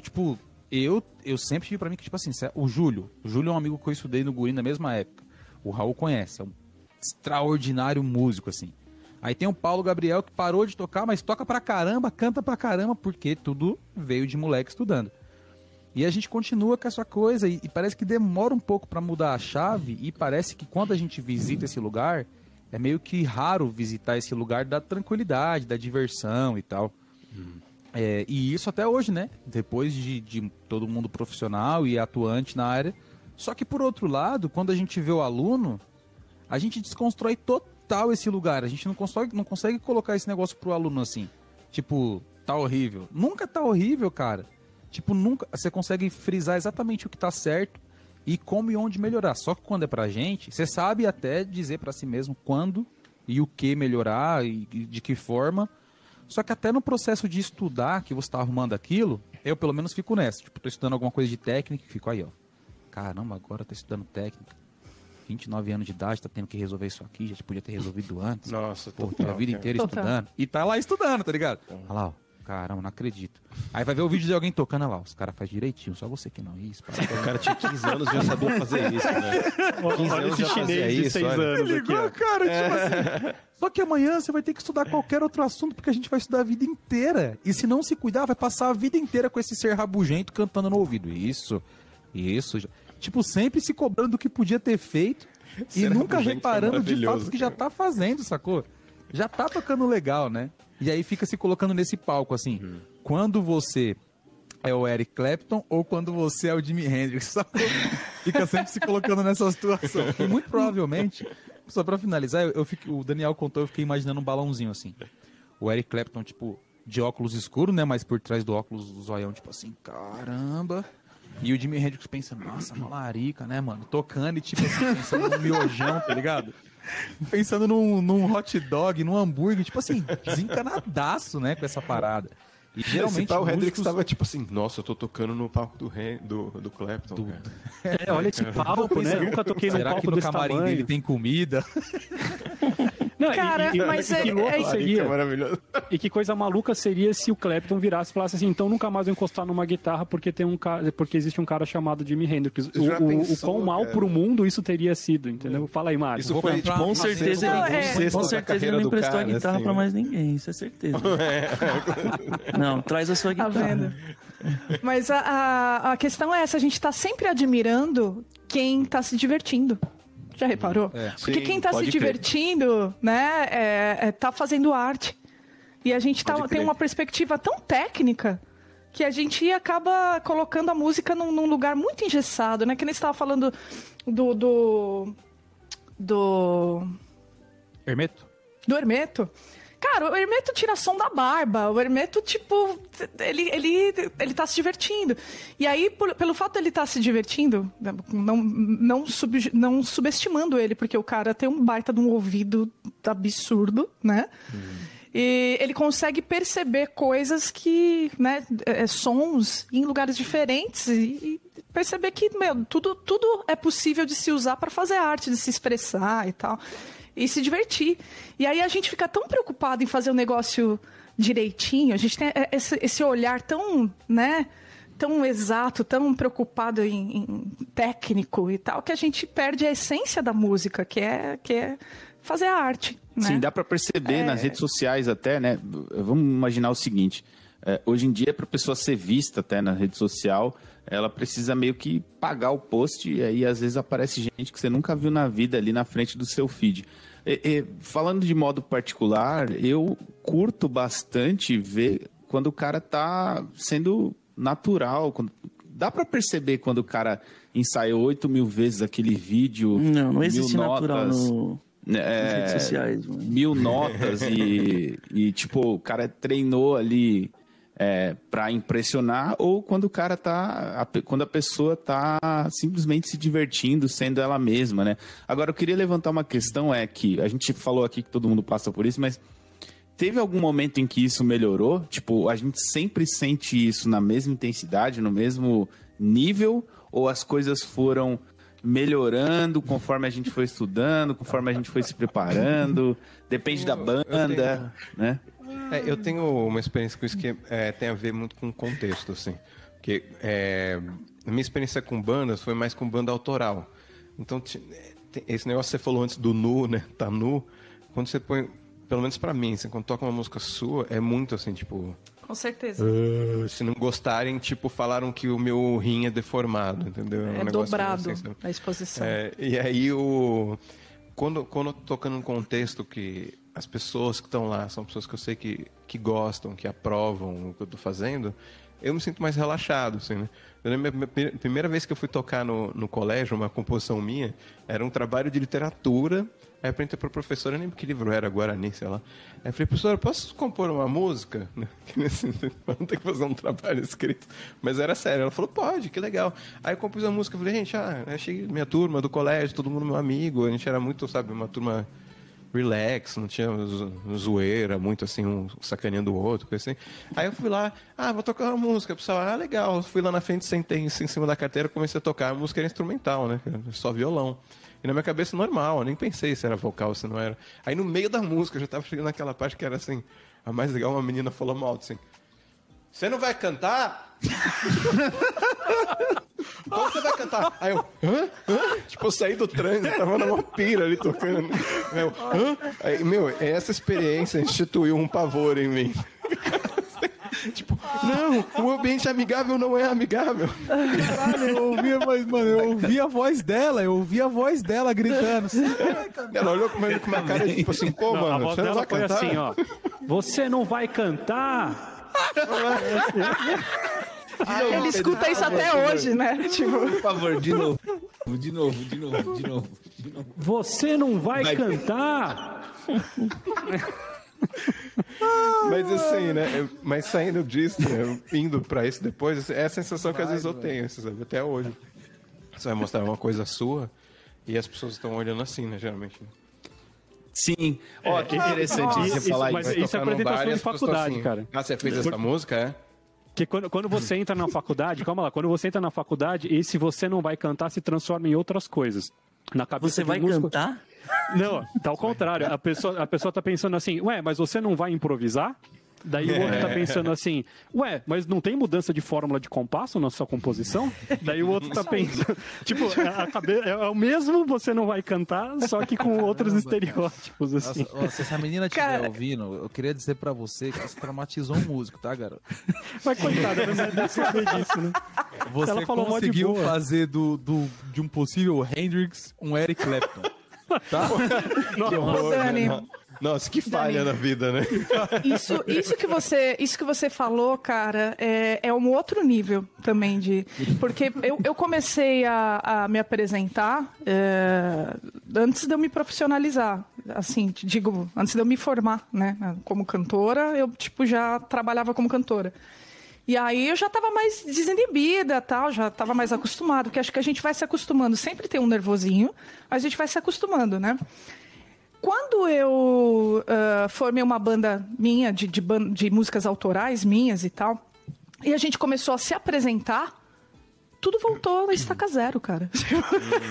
Tipo, eu, eu sempre tive pra mim que, tipo assim, o Júlio. O Júlio é um amigo que eu estudei no Guri na mesma época. O Raul conhece, é um extraordinário músico, assim. Aí tem o Paulo Gabriel que parou de tocar, mas toca pra caramba, canta pra caramba, porque tudo veio de moleque estudando. E a gente continua com essa coisa e, e parece que demora um pouco para mudar a chave e parece que quando a gente visita esse lugar é meio que raro visitar esse lugar da tranquilidade, da diversão e tal. Hum. É, e isso até hoje, né? Depois de, de todo mundo profissional e atuante na área. Só que por outro lado, quando a gente vê o aluno, a gente desconstrói total esse lugar. A gente não consegue, não consegue colocar esse negócio pro aluno assim. Tipo, tá horrível. Nunca tá horrível, cara. Tipo, nunca. Você consegue frisar exatamente o que tá certo e como e onde melhorar. Só que quando é pra gente, você sabe até dizer para si mesmo quando e o que melhorar e de que forma. Só que até no processo de estudar, que você está arrumando aquilo, eu pelo menos fico nessa. Tipo, tô estudando alguma coisa de técnica e fico aí, ó. Caramba, agora tá estudando técnica. 29 anos de idade, tá tendo que resolver isso aqui, já podia ter resolvido antes. Nossa, Pô, total, a vida inteira total. estudando. E tá lá estudando, tá ligado? Olha lá, ó. Caramba, não acredito. Aí vai ver o vídeo de alguém tocando lá, os caras fazem direitinho, só você que não. Isso, para. O cara tinha 15 anos e já sabia fazer isso, né? 15 olha anos esse já chinês de 6 anos aqui, ó. cara, tipo é. assim. Só que amanhã você vai ter que estudar qualquer outro assunto, porque a gente vai estudar a vida inteira. E se não se cuidar, vai passar a vida inteira com esse ser rabugento cantando no ouvido. Isso, isso. Tipo, sempre se cobrando do que podia ter feito e nunca é reparando de fato que já tá fazendo, sacou? Já tá tocando legal, né? E aí fica se colocando nesse palco, assim. Uhum. Quando você é o Eric Clapton ou quando você é o Jimi Hendrix. Fica sempre se colocando nessa situação. E muito provavelmente, só pra finalizar, eu, eu fico, o Daniel contou, eu fiquei imaginando um balãozinho assim. O Eric Clapton, tipo, de óculos escuro, né? Mas por trás do óculos do zoião, tipo assim, caramba. E o Jimi Hendrix pensa, nossa, malarica, né, mano? Tocando e tipo assim, pensando no miojão, tá ligado? Pensando num, num hot dog, num hambúrguer, tipo assim, desencanadaço, né, com essa parada. E geralmente tá, o músicos... Hendrix tava tipo assim, nossa, eu tô tocando no palco do, do, do Clapton. Do... É, olha esse palco, né? Eu nunca toquei Será no palco que no camarim tamanho? dele tem comida? Não, Cara, e, e, mas é, que louco é, seria. E que coisa maluca seria se o Clapton virasse e falasse assim: então nunca mais vou encostar numa guitarra porque tem um cara, porque existe um cara chamado Jimi Hendrix. O, o, o, quão mal cara. pro mundo isso teria sido, entendeu? Fala aí, Mário. Isso foi, tipo, com certeza ele, é. com certeza ele não emprestou cara, a guitarra assim, pra mais ninguém, isso é certeza. É. Não, traz a sua tá guitarra. Tá vendo? Mas a, a, a questão é essa: a gente tá sempre admirando quem tá se divertindo. Já reparou? É, Porque sim, quem está se divertindo, né, é, é, tá fazendo arte. E a gente tá, tem uma perspectiva tão técnica que a gente acaba colocando a música num, num lugar muito engessado, né? Que nem estava falando do, do. do. Hermeto? Do Hermeto. Cara, o Hermeto tira som da barba. O Hermeto, tipo, ele, ele, ele tá se divertindo. E aí, por, pelo fato dele estar tá se divertindo, não, não, sub, não subestimando ele, porque o cara tem um baita de um ouvido absurdo, né? E ele consegue perceber coisas que, né, é, sons em lugares diferentes e, e perceber que, meu, tudo, tudo é possível de se usar para fazer arte, de se expressar e tal e se divertir. E aí a gente fica tão preocupado em fazer o negócio direitinho, a gente tem esse, esse olhar tão, né, tão exato, tão preocupado em, em, técnico e tal, que a gente perde a essência da música, que é, que é fazer a arte. Né? Sim, dá para perceber é... nas redes sociais até, né? Vamos imaginar o seguinte: é, hoje em dia, para a pessoa ser vista até na rede social, ela precisa meio que pagar o post e aí às vezes aparece gente que você nunca viu na vida ali na frente do seu feed. E, e, falando de modo particular, eu curto bastante ver quando o cara tá sendo natural. Quando... Dá para perceber quando o cara ensaiou 8 mil vezes aquele vídeo. Não, não existe notas, natural no... É, nas redes sociais. Mano. Mil notas e, e, tipo, o cara treinou ali é, para impressionar ou quando o cara tá, a, quando a pessoa tá simplesmente se divertindo, sendo ela mesma, né? Agora eu queria levantar uma questão é que a gente falou aqui que todo mundo passa por isso, mas teve algum momento em que isso melhorou? Tipo, a gente sempre sente isso na mesma intensidade, no mesmo nível ou as coisas foram melhorando conforme a gente foi estudando, conforme a gente foi se preparando, depende da banda, né? É, eu tenho uma experiência com isso que é, tem a ver muito com o contexto, assim. Porque é, a minha experiência com bandas foi mais com banda autoral. Então, esse negócio que você falou antes do nu, né? Tá nu. Quando você põe, pelo menos para mim, assim, quando toca uma música sua, é muito assim, tipo. Com certeza. Uh, se não gostarem, tipo, falaram que o meu rim é deformado, entendeu? É, um dobrado assim, a exposição. É, e aí o quando, quando tocando num contexto que as pessoas que estão lá são pessoas que eu sei que, que gostam, que aprovam o que eu estou fazendo, eu me sinto mais relaxado, assim, né? Eu lembro, a primeira vez que eu fui tocar no, no colégio, uma composição minha, era um trabalho de literatura. Aí eu perguntei para a professora, nem que livro era, Guarani, sei lá. Aí eu falei, professora, posso compor uma música? Não tem que fazer um trabalho escrito. Mas era sério. Ela falou, pode, que legal. Aí eu compus a música, falei, gente, ah, achei minha turma do colégio, todo mundo meu amigo. A gente era muito, sabe, uma turma relax, não tinha zoeira, muito assim, um sacaneando o outro, coisa assim. Aí eu fui lá, ah, vou tocar uma música. Pessoal, ah, legal. Fui lá na frente, sentei em cima da carteira, comecei a tocar. A música era instrumental, né? Só violão. E na minha cabeça, normal, eu nem pensei se era vocal, se não era. Aí no meio da música, eu já tava chegando naquela parte que era assim, a mais legal, uma menina falou mal, assim, você não vai cantar? Como você vai cantar? Aí eu, hã? hã? Tipo, eu saí do trânsito, tava numa pira ali tocando. Eu, hã? Aí, meu, essa experiência instituiu um pavor em mim. tipo, não, o ambiente amigável não é amigável. Caralho, eu ouvia, mas, mano, eu ouvi a voz dela, eu ouvi a voz dela gritando. Ela olhou com uma, com uma cara tipo assim, pô, não, mano, a voz você dela não vai foi cantar? assim, ó. Você não vai cantar? Ele escuta isso até hoje, né? Tipo, Por favor, de novo. De novo, de novo, de novo. De novo. Você não vai, Vai. cantar? Mas assim, né? mas saindo disso, eu indo pra isso depois, é a sensação que às vezes eu tenho, sabe? Até hoje. Você vai mostrar uma coisa sua e as pessoas estão olhando assim, né? Geralmente. Sim. Ó, que interessante Ah, você isso- falar mas isso. isso é apresentação e de faculdade, assim, cara. Ah, você fez essa música, é? Que quando, quando você entra na faculdade, calma lá, quando você entra na faculdade, esse você não vai cantar se transforma em outras coisas. Na cabeça Você de vai músico- cantar? Não, tá ao contrário. A pessoa, a pessoa tá pensando assim, ué, mas você não vai improvisar? Daí o outro tá pensando assim, ué, mas não tem mudança de fórmula de compasso na sua composição? Daí o outro tá pensando, tipo, a cabe... é o mesmo, você não vai cantar, só que com outros estereótipos, assim. Nossa, se essa menina estiver Cara- ouvindo, eu queria dizer pra você que você traumatizou um músico, tá, garoto? Mas coitada, não deve saber disso, né? Você Ela falou conseguiu fazer do, do, de um possível Hendrix um Eric Clapton. Tá? Que horror, né? Nossa, que falha na vida, né? isso, isso, que você, isso que você falou, cara, é, é um outro nível também de. Porque eu, eu comecei a, a me apresentar é, antes de eu me profissionalizar. Assim, digo, antes de eu me formar, né? Como cantora, eu tipo, já trabalhava como cantora. E aí eu já estava mais desinibida, tal, já estava mais acostumado, porque acho que a gente vai se acostumando. Sempre tem um nervosinho, mas a gente vai se acostumando, né? Quando eu ah, formei uma banda minha, de, de, de músicas autorais minhas e tal, e a gente começou a se apresentar, tudo voltou a estaca zero, cara.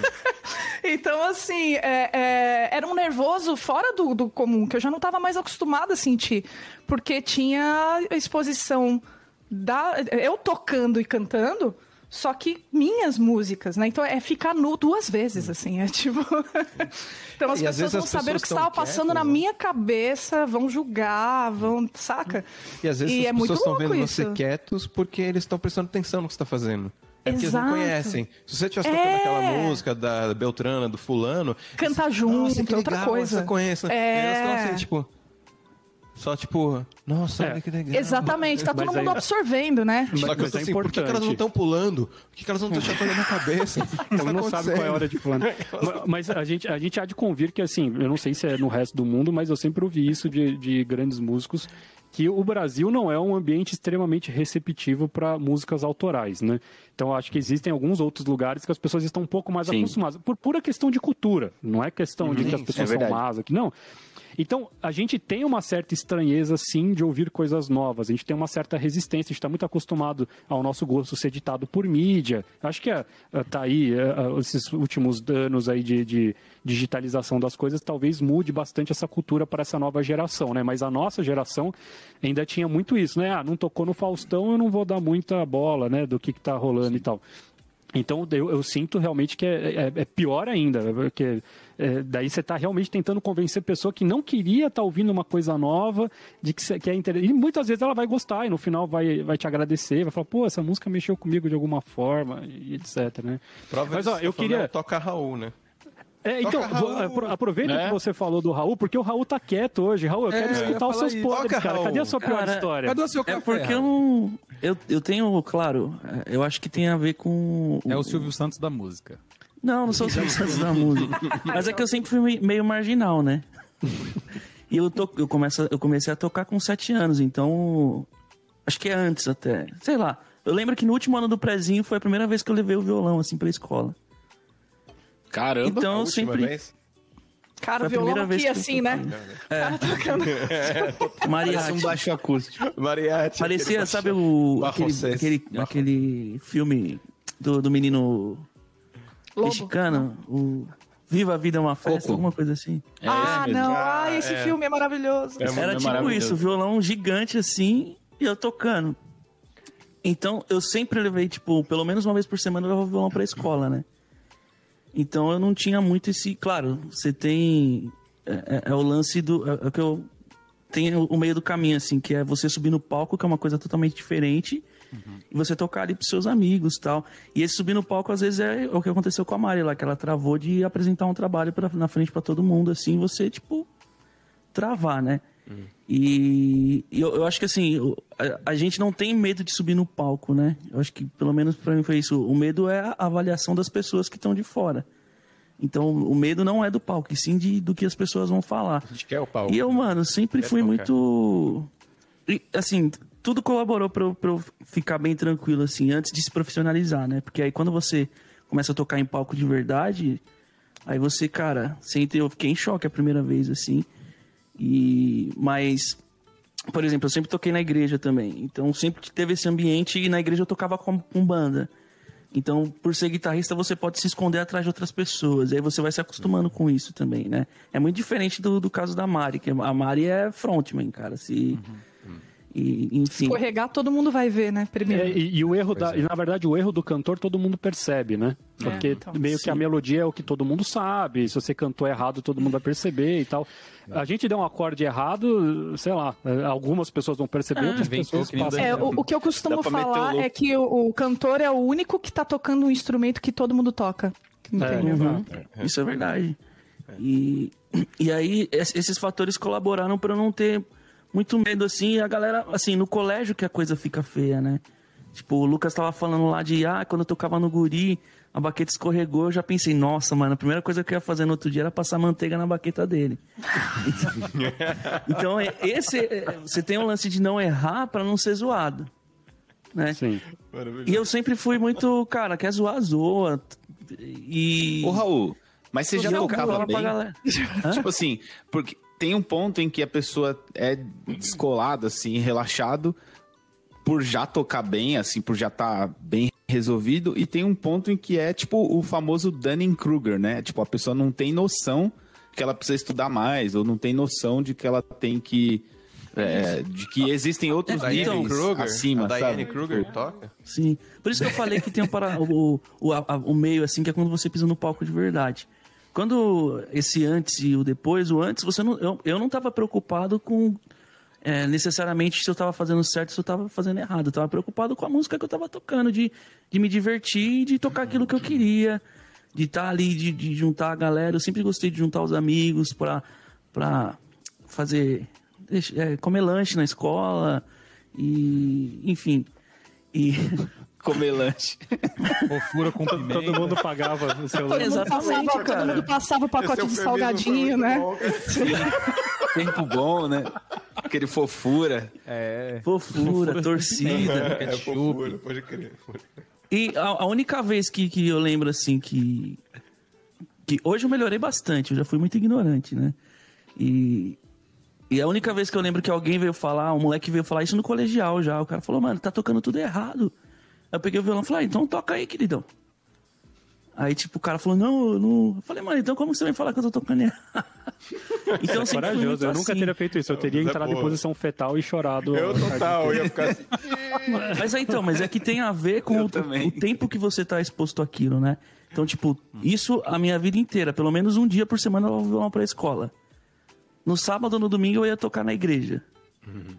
então, assim, é- é, era um nervoso fora do, do comum, que eu já não estava mais acostumada a sentir, porque tinha a exposição da, eu tocando e cantando, só que minhas músicas, né? Então é ficar nu duas vezes, assim. É tipo. então as E pessoas vão as saber o pessoas que tão estava passando na né? minha cabeça, vão julgar, vão. Saca? E às vezes E as é pessoas estão vendo isso. você quietos porque eles estão prestando atenção no que você está fazendo. É porque eles Exato. não conhecem. Se você estivesse tocando É. aquela música da Beltrana, do fulano... Cantar eles- junto, que outra coisa. Você conhece. né? É. E eles estão assim, tipo... Só tipo... Nossa, É. olha que legal. Exatamente, tá Mas todo mundo aí- absorvendo, né? Só que eu Mas tô é assim, por que, que elas não importante. estão pulando? Por que, que elas não estão chacoalhando a cabeça? O que Ela tá não sabe qual é a hora de fulano. Mas- Mas a gente, a gente há de convir que, assim, eu não sei se é no resto do mundo, mas eu sempre ouvi isso de, de grandes músicos, que o Brasil não é um ambiente extremamente receptivo para músicas autorais, né? Então, acho que existem alguns outros lugares que as pessoas estão um pouco mais Sim. acostumadas, por pura questão de cultura, não é questão de que as pessoas é são más aqui, não. Então, a gente tem uma certa estranheza, sim, de ouvir coisas novas. A gente tem uma certa resistência. A gente está muito acostumado ao nosso gosto ser ditado por mídia. Acho que está aí, é, é, esses últimos anos aí de, de digitalização das coisas, talvez mude bastante essa cultura para essa nova geração, né? Mas a nossa geração ainda tinha muito isso, né? Ah, não tocou no Faustão, eu não vou dar muita bola, né? Do que está rolando e tal. Então eu, eu sinto realmente que é, é- é pior ainda, porque é, daí você está realmente tentando convencer pessoa que não queria estar ouvindo uma coisa nova, de que, cê- que é interessante. E muitas vezes ela vai gostar e no final vai, vai te agradecer, vai falar, pô, essa música mexeu comigo de alguma forma, e etc, né? Prova Mas ó, eu tá queria. Toca Raul, né? É, então, aproveita é. que você falou do Raul, porque o Raul tá quieto hoje. Raul, eu quero é, escutar eu os seus podres, cara. Cadê a sua pior cara, história? Cadê o seu é café? É porque eu não... Eu, eu tenho, claro, eu acho que tem a ver com... É o Silvio Santos da música. Não, não sou o Silvio Santos da música. Mas é que eu sempre fui meio marginal, né? E eu, to, eu, começo, eu comecei a tocar com sete anos, então. Acho que é antes até. Sei lá. Eu lembro que no último ano do prezinho foi a primeira vez que eu levei o violão, assim, pra escola. Caramba, então, eu sempre. Vez? Cara, o violão aqui, assim, né? É. Cara tocando. Mariachi. um baixo acústico. Mariachi. Parecia, sabe o... Aquele, aquele, aquele filme do, do menino Lobo. mexicano, o... Viva a Vida é uma Festa, Coco. alguma coisa assim. É ah, não. Ah, ah, esse é. filme é maravilhoso. É, Era tipo maravilhoso. isso, violão gigante assim e eu tocando. Então, eu sempre levei, tipo, pelo menos uma vez por semana eu levava violão pra escola, né? Então, eu não tinha muito esse... Claro, você tem... É, é, é o lance do... É, é que eu... Tem o meio do caminho, assim, que é você subir no palco, que é uma coisa totalmente diferente Uhum. E você tocar ali pros seus amigos tal. E esse subir no palco, às vezes, é o que aconteceu com a Mari lá, que ela travou de apresentar um trabalho pra, na frente para todo mundo, assim, você, tipo, travar, né? Uhum. E, eu, eu, acho que assim, a, a, gente não tem medo de subir no palco, né? Eu acho que pelo menos para mim foi isso. O medo é a avaliação das pessoas que estão de fora. Então, o medo não é do palco, e sim de, do que as pessoas vão falar. A gente quer o palco. E eu, mano, sempre fui muito. E, assim, tudo colaborou para eu ficar bem tranquilo, assim, antes de se profissionalizar, né? Porque aí quando você começa a tocar em palco de verdade, aí você, cara, sempre eu fiquei em choque a primeira vez, assim. E. Mas. Por exemplo, eu sempre toquei na igreja também. Então sempre teve esse ambiente e na igreja eu tocava com, com banda. Então, por ser guitarrista, você pode se esconder atrás de outras pessoas. Aí você vai se acostumando com isso também, né? É muito diferente do, do caso da Mari, que a Mari é frontman, cara. Se, uhum. E, enfim. Escorregar, todo mundo vai ver, né? Primeiro. É, e, e, o erro da, é. e na verdade o erro do cantor todo mundo percebe, né? É, Porque é, então, meio sim. que a melodia é o que todo mundo sabe. Se você cantou errado, todo mundo vai perceber e tal. A gente der um acorde errado, sei lá, algumas pessoas vão perceber, ah, outras pessoas passam. É, o, o, que eu costumo falar é que o, o, cantor é o único que está tocando um instrumento que todo mundo toca. É, uhum. Isso é verdade. E, e aí, esses fatores colaboraram para não ter muito medo, assim, e a galera, assim, no colégio que a coisa fica feia, né? Tipo, o Lucas tava falando lá de, ah, quando eu tocava no guri, a baqueta escorregou, eu já pensei, nossa, mano, a primeira coisa que eu ia fazer no outro dia era passar manteiga na baqueta dele. então, é, esse, é, você tem um lance de não errar para não ser zoado, né? Sim. E eu sempre fui muito, cara, quer zoar, zoa. E... Ô, Raul, mas você já tocava bem? tipo assim, porque tem um ponto em que a pessoa é descolada, assim, relaxado, por já tocar bem, assim, por já estar tá bem resolvido, e tem um ponto em que é, tipo, o famoso Dunning-Kruger, né? Tipo, a pessoa não tem noção que ela precisa estudar mais, ou não tem noção de que ela tem que... É, de que existem outros é, níveis Kruger, acima, a Diane Kruger toca? Sim, por isso que eu falei que tem um para, o, o, a, o meio, assim, que é quando você pisa no palco de verdade. Quando esse antes e o depois, o antes, você não, eu, eu não estava preocupado com é, necessariamente se eu estava fazendo certo, se eu estava fazendo errado. Eu estava preocupado com a música que eu estava tocando, de, de me divertir, de tocar aquilo que eu queria, de estar tá ali, de, de, juntar a galera. Eu sempre gostei de juntar os amigos para pra fazer, é, comer lanche na escola e, enfim. E comer lanche. Fofura com pimenta. Todo mundo pagava o seu lanche. Exatamente, passava, cara. Todo mundo passava o pacote é de salgadinho, né? Tempo bom, né? Aquele fofura. É. Fofura, fofura torcida. É, é fofura, pode crer. E a, a, única vez que, que eu lembro, assim, que... que Hoje eu melhorei bastante, eu já fui muito ignorante, né? E, e a única vez que eu lembro que alguém veio falar, um moleque veio falar isso no colegial já. O cara falou, mano, tá tocando tudo errado. Aí eu peguei o violão e falei, ah, então toca aí, queridão. Aí, tipo, o cara falou, não, eu não. Eu falei, mano, então como você vai falar que eu tô tocando errado? então, assim, Corajoso, eu nunca assim. teria feito isso. Eu teria não, entrado é em posição fetal e chorado. Eu total, eu ia ficar assim. mas é então, mas é que tem a ver com o, o, tempo que você tá exposto àquilo, né? Então, tipo, isso a minha vida inteira. Pelo menos um dia por semana eu vou violão pra escola. No sábado ou no domingo eu ia tocar na igreja. Uhum.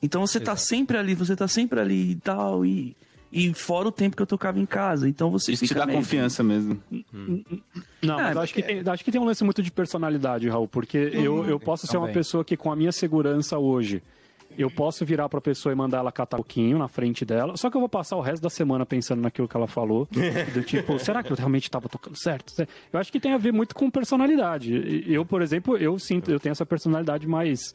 Então você tá Exato. tá sempre ali, você tá sempre ali e tal. E e fora o tempo que eu tocava em casa. Então você Isso te dá meio... confiança mesmo. Não, é, mas acho que, tem, acho que tem um lance muito de personalidade, Raul, porque eu, eu posso ser uma pessoa que com a minha segurança hoje eu posso virar pra pessoa e mandar ela catar um pouquinho na frente dela, só que eu vou passar o resto da semana pensando naquilo que ela falou. do tipo, será que eu realmente estava tocando certo? Eu acho que tem a ver muito com personalidade. Eu, por exemplo, eu sinto, eu tenho essa personalidade mais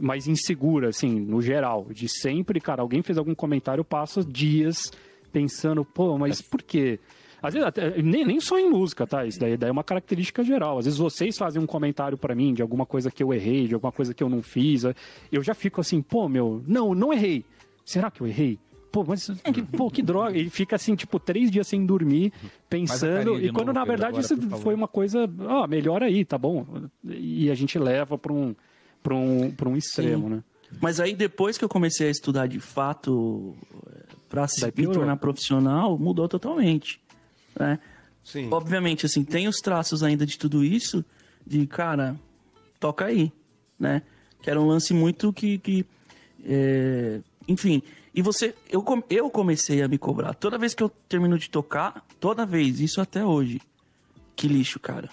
mais insegura, assim, no geral. De sempre, cara, alguém fez algum comentário, eu passo dias pensando, pô, mas por quê? Às vezes, até, nem, nem só em música, tá? Isso daí, daí é uma característica geral. Às vezes vocês fazem um comentário para mim de alguma coisa que eu errei, de alguma coisa que eu não fiz. Eu já fico assim, pô, meu, não, não errei. Será que eu errei? Pô, mas que, pô, que droga. E fica assim, tipo, três dias sem dormir, pensando. E quando na verdade agora, isso foi uma coisa, ó, oh, melhor aí, tá bom? E a gente leva para um para um, um extremo, Sim. né? Mas aí depois que eu comecei a estudar de fato para se me tornar profissional, mudou totalmente, né? Sim. Obviamente, assim, tem os traços ainda de tudo isso, de, cara, toca aí, né? Que era um lance muito que... que é... Enfim, e você... Eu, eu comecei a me cobrar. Toda vez que eu termino de tocar, toda vez, isso até hoje. Que lixo, cara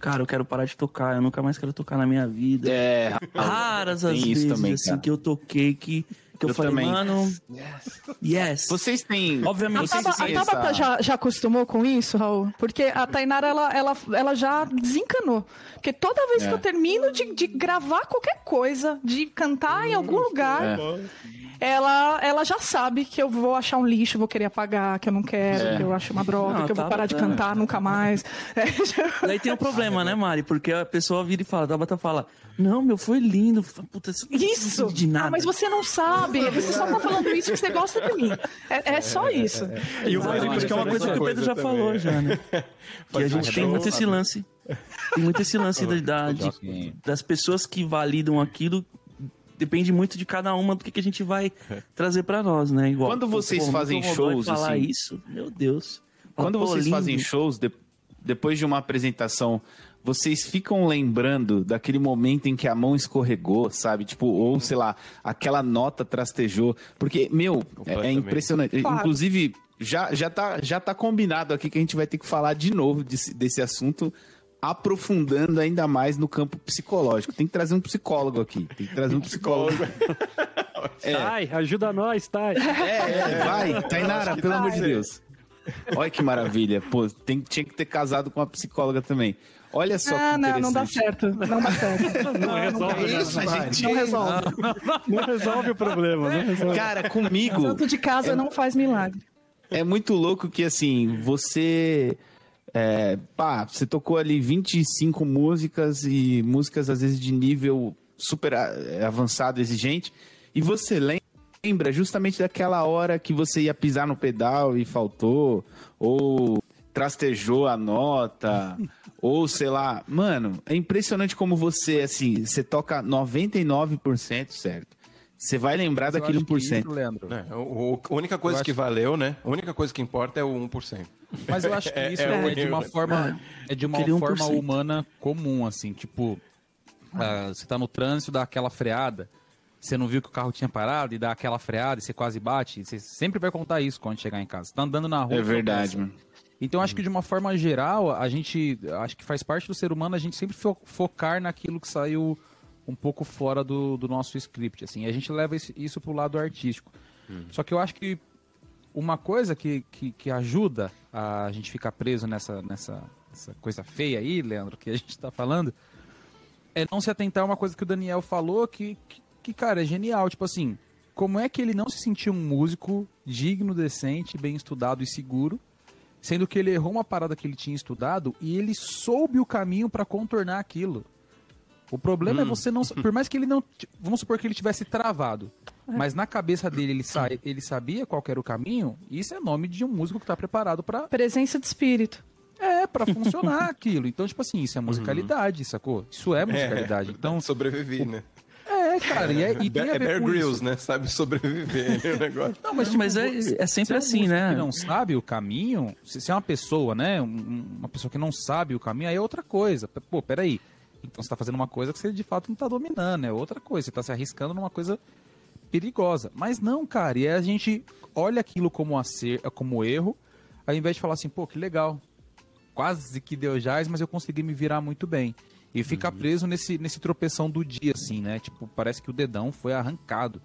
cara, eu quero parar de tocar, eu nunca mais quero tocar na minha vida. É, raras as vezes também, assim, que eu toquei que que eu, eu falei, também. mano, yes. yes. Vocês têm. Obviamente, a Tabata, a Tabata já, já acostumou com isso, Raul? Porque a Tainara, ela, ela, ela já desencanou. Porque toda vez é. que eu termino de, de gravar qualquer coisa, de cantar em algum lugar. É ela, ela já sabe que eu vou achar um lixo, vou querer apagar, que eu não quero, é. que eu acho uma droga, não, que eu vou parar de cantar nunca mais. Daí tem um problema, né, Mari? Porque a pessoa vira e fala, a Bata fala, não, meu, foi lindo. Puta, isso, isso. de nada. Ah, mas você não sabe, você só tá falando isso porque você gosta de mim. É, é só isso. E o mais que é uma coisa que o Pedro já falou já, né? Que a gente tem muito esse lance. Tem muito esse lance da, de, das pessoas que validam aquilo depende muito de cada uma do que, que a gente vai trazer para nós, né? Igual, Quando vocês pô, fazem shows, falar assim, isso, meu Deus. Quando vocês lindo. fazem shows, de, depois de uma apresentação, vocês ficam lembrando daquele momento em que a mão escorregou, sabe? Tipo, ou sei lá, aquela nota trastejou. Porque, meu, é, é impressionante. Claro. Inclusive, já, já, tá, já tá combinado aqui que a gente vai ter que falar de novo desse, desse assunto aprofundando ainda mais no campo psicológico. Tem que trazer um psicólogo aqui. Tem que trazer um psicólogo. é. Tai, ajuda nós, Tai. É, é, vai. Tainara, pelo amor de Deus. Olha que maravilha. Pô, tem, tinha que ter casado com uma psicóloga também. Olha só ah, que não, não dá certo. Não dá certo. Não, não resolve não, isso, gente. Não resolve. Não, resolve o problema. Não resolve. Cara, comigo... Santo de casa é, não faz milagre. É muito louco que, assim, você é, pá, você tocou ali 25 músicas e músicas às vezes de nível super é, avançado, exigente, e você lembra justamente daquela hora que você ia pisar no pedal e faltou, ou trastejou a nota, ou sei lá, mano, é impressionante como você, assim, você toca 99% certo. Você vai lembrar Mas daquele 1%. Isso, Leandro. É, o, a única coisa que valeu, né? A única coisa que importa é o 1%. Mas eu acho que é, isso é, é, de uma forma, é de uma forma humana comum, assim, tipo, uh, você tá no trânsito, dá aquela freada, você não viu que o carro tinha parado e dá aquela freada e você quase bate, você sempre vai contar isso quando chegar em casa. Você tá andando na rua. É verdade, mano. Então acho que de uma forma geral, a gente, acho que faz parte do ser humano a gente sempre fo focar naquilo que saiu um pouco fora do, do nosso script, assim. A gente leva isso pro lado artístico. Uhum. Só que eu acho que uma coisa que, que, que, ajuda a gente ficar preso nessa, nessa, nessa coisa feia aí, Leandro, que a gente está falando, é não se atentar a uma coisa que o Daniel falou que, que, que, cara, é genial. Tipo assim, como é que ele não se sentiu um músico digno, decente, bem estudado e seguro, sendo que ele errou uma parada que ele tinha estudado e ele soube o caminho para contornar aquilo. O problema é hum. é você não. Por mais que ele não. Vamos supor que ele tivesse travado. É. Mas na cabeça dele ele, sa ele sabia qual era o caminho. Isso é nome de um músico que está preparado para. Presença de espírito. É, para funcionar aquilo. Então, tipo assim, isso é musicalidade, uhum. sacou? Isso é musicalidade. É, então, sobreviver, né? É, cara, e, é, e tem é Bear Grylls, né? Sabe sobreviver o negócio. Não, mas, tipo, mas é, é sempre assim, né? Que não sabe o caminho, se, se é uma pessoa, né? Uma pessoa que não sabe o caminho, aí é outra coisa. Pô, peraí. Então você está fazendo uma coisa que você de fato não está dominando, é outra coisa. Você está se arriscando numa coisa perigosa. Mas não, cara, e a gente olha aquilo como, acer, como erro, ao invés de falar assim, pô, que legal, quase que deu jazz, mas eu consegui me virar muito bem. E fica uhum. preso nesse, nesse tropeção do dia, assim, né? Tipo, parece que o dedão foi arrancado.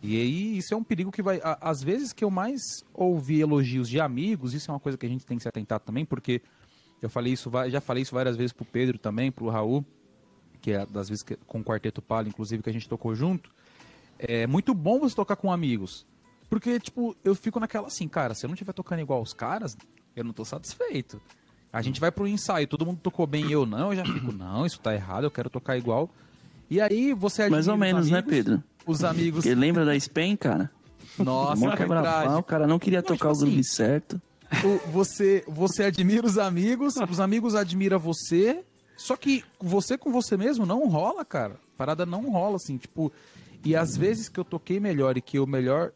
E aí, isso é um perigo que vai. Às vezes que eu mais ouvi elogios de amigos, isso é uma coisa que a gente tem que se atentar também, porque eu falei isso, já falei isso várias vezes pro Pedro também, pro Raul, que é das vezes que, com o Quarteto Palo, inclusive, que a gente tocou junto. É muito bom você tocar com amigos. Porque, tipo, eu fico naquela assim, cara, se eu não estiver tocando igual os caras, eu não tô satisfeito. A gente vai pro ensaio, todo mundo tocou bem eu não, eu já fico, não, isso tá errado, eu quero tocar igual. E aí você Mais ou menos, né, amigos, né, Pedro? Os amigos. Porque lembra da Spen, cara? Nossa, é verdade. O cara não queria não, tocar tipo o groove assim, certo. Você, você admira os amigos, os amigos admiram você, só que você com você mesmo não rola, cara. Parada não rola, assim, tipo. E às vezes que eu toquei melhor e que eu melhor.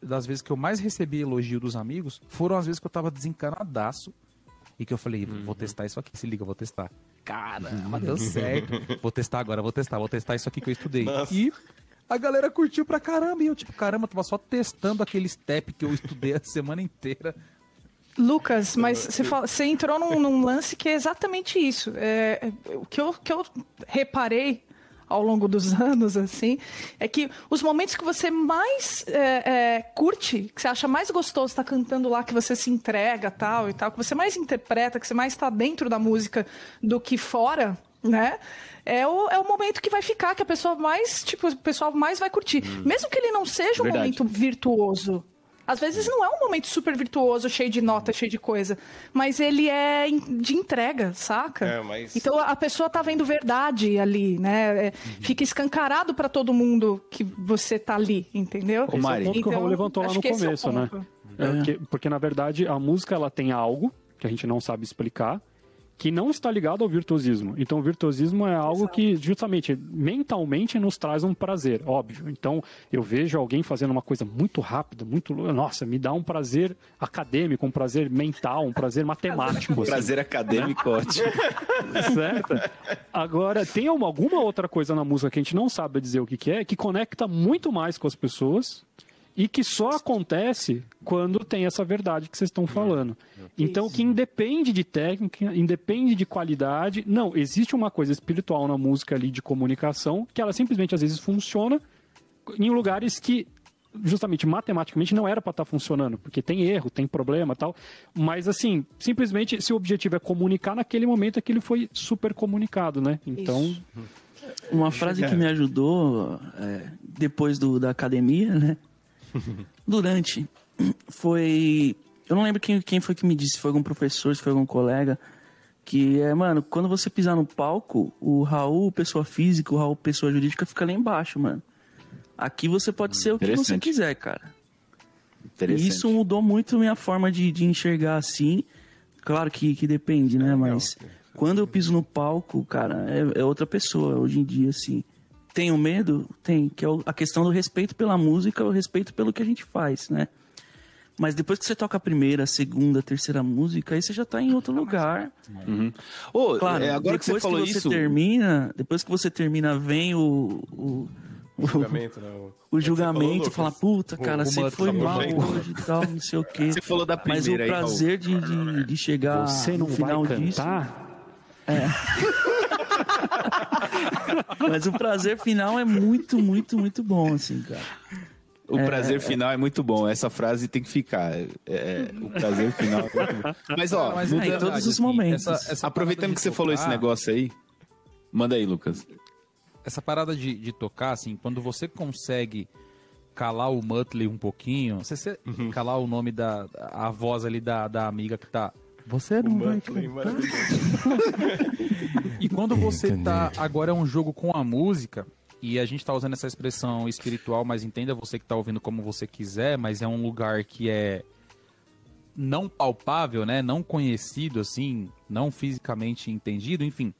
Das vezes que eu mais recebi elogio dos amigos, foram as vezes que eu tava desencanadaço e que eu falei, vou uhum. testar isso aqui, se liga, vou testar. Caramba, deu certo. vou testar agora, vou testar, vou testar isso aqui que eu estudei. Nossa. E a galera curtiu pra caramba. E eu, tipo, caramba, tava só testando aquele step que eu estudei a semana inteira. Lucas, mas você, fala, você entrou num, num, lance que é exatamente isso. É, é, o que eu, que eu reparei ao longo dos anos, assim, é que os momentos que você mais é, é, curte, que você acha mais gostoso estar tá cantando lá, que você se entrega tal e tal, que você mais interpreta, que você mais está dentro da música do que fora, né? É o, é o momento que vai ficar, que a pessoa mais, tipo, o pessoal mais vai curtir. Hum. Mesmo que ele não seja um Verdade. momento virtuoso, às vezes não é um momento super virtuoso, cheio de nota, cheio de coisa. Mas ele é de entrega, saca? É, mas... Então a pessoa tá vendo verdade ali, né? É, uhum. Fica escancarado para todo mundo que você tá ali, entendeu? O Mari. Esse é o ponto então, que o Raul então, levantou lá no é começo, é né? É. Porque, porque, na verdade, a música ela tem algo que a gente não sabe explicar que não está ligado ao virtuosismo. Então, o virtuosismo é algo que, justamente, mentalmente nos traz um prazer, óbvio. Então, eu vejo alguém fazendo uma coisa muito rápida, muito. Nossa, me dá um prazer acadêmico, um prazer mental, um prazer matemático. assim. Prazer acadêmico, ótimo. certo? Agora, tem uma, alguma outra coisa na música que a gente não sabe dizer o que, que é, que conecta muito mais com as pessoas e que só acontece quando tem essa verdade que vocês estão falando. Então, que independe de técnica, independe de qualidade. Não, existe uma coisa espiritual na música ali de comunicação que ela simplesmente às vezes funciona em lugares que justamente matematicamente não era para estar tá funcionando, porque tem erro, tem problema tal. Mas assim, simplesmente se o objetivo é comunicar, naquele momento aquilo foi super comunicado, né? Então. Isso. Uma frase que me ajudou é, depois do, da academia, né? Durante. Foi. Eu não lembro quem, quem foi que me disse, se foi algum professor, se foi algum colega. Que é, mano, quando você pisar no palco, o Raul, pessoa física, o Raul, pessoa jurídica, fica lá embaixo, mano. Aqui você pode ser o que você quiser, cara. E isso mudou muito minha forma de, de enxergar assim. Claro que, que depende, né? Mas quando eu piso no palco, cara, é, é outra pessoa hoje em dia, assim. Tenho medo? Tem, que é a questão do respeito pela música, o respeito pelo que a gente faz, né? Mas depois que você toca a primeira, a segunda, a terceira música, aí você já tá em outro lugar. Uhum. Oh, claro, é, agora que você falou que você isso... termina, depois que você termina, vem o, o o julgamento, né? O, o julgamento, fala, puta, cara, você foi mal hoje e tal, não sei o quê. Você falou da primeira Mas o prazer aí, de, de, de, chegar você não no final vai cantar? disso... É. Mas o prazer final é muito, muito, muito bom, assim, cara. O é, prazer é, final é muito bom. Essa frase tem que ficar. É, é o prazer final é muito bom. Mas, ó, Mas, em todos os momentos. Essa, essa aproveitando que você tocar, falou esse negócio aí, manda aí, Lucas. Essa parada de, de tocar, assim, quando você consegue calar o Muttley um pouquinho, você, uhum. calar o nome da a voz ali da, da amiga que tá você não vai E quando você tá. Agora é um jogo com a música. E a gente tá usando essa expressão espiritual, mas entenda você que tá ouvindo como você quiser, mas é um lugar que é não palpável, né? Não conhecido, assim, não fisicamente entendido, enfim.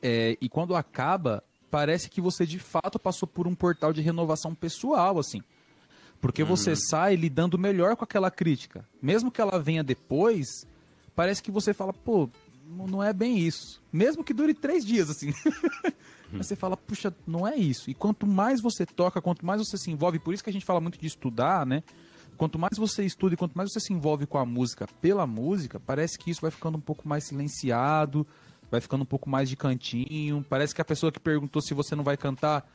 É, e quando acaba, parece que você de fato passou por um portal de renovação pessoal, assim. Porque você uhum. sai lidando melhor com aquela crítica. Mesmo que ela venha depois, parece que você fala, pô, não é bem isso. Mesmo que dure três dias, assim. Mas você fala, puxa, não é isso. E quanto mais você toca, quanto mais você se envolve, por isso que a gente fala muito de estudar, né? Quanto mais você estuda e quanto mais você se envolve com a música pela música, parece que isso vai ficando um pouco mais silenciado, vai ficando um pouco mais de cantinho. Parece que a pessoa que perguntou se você não vai cantar,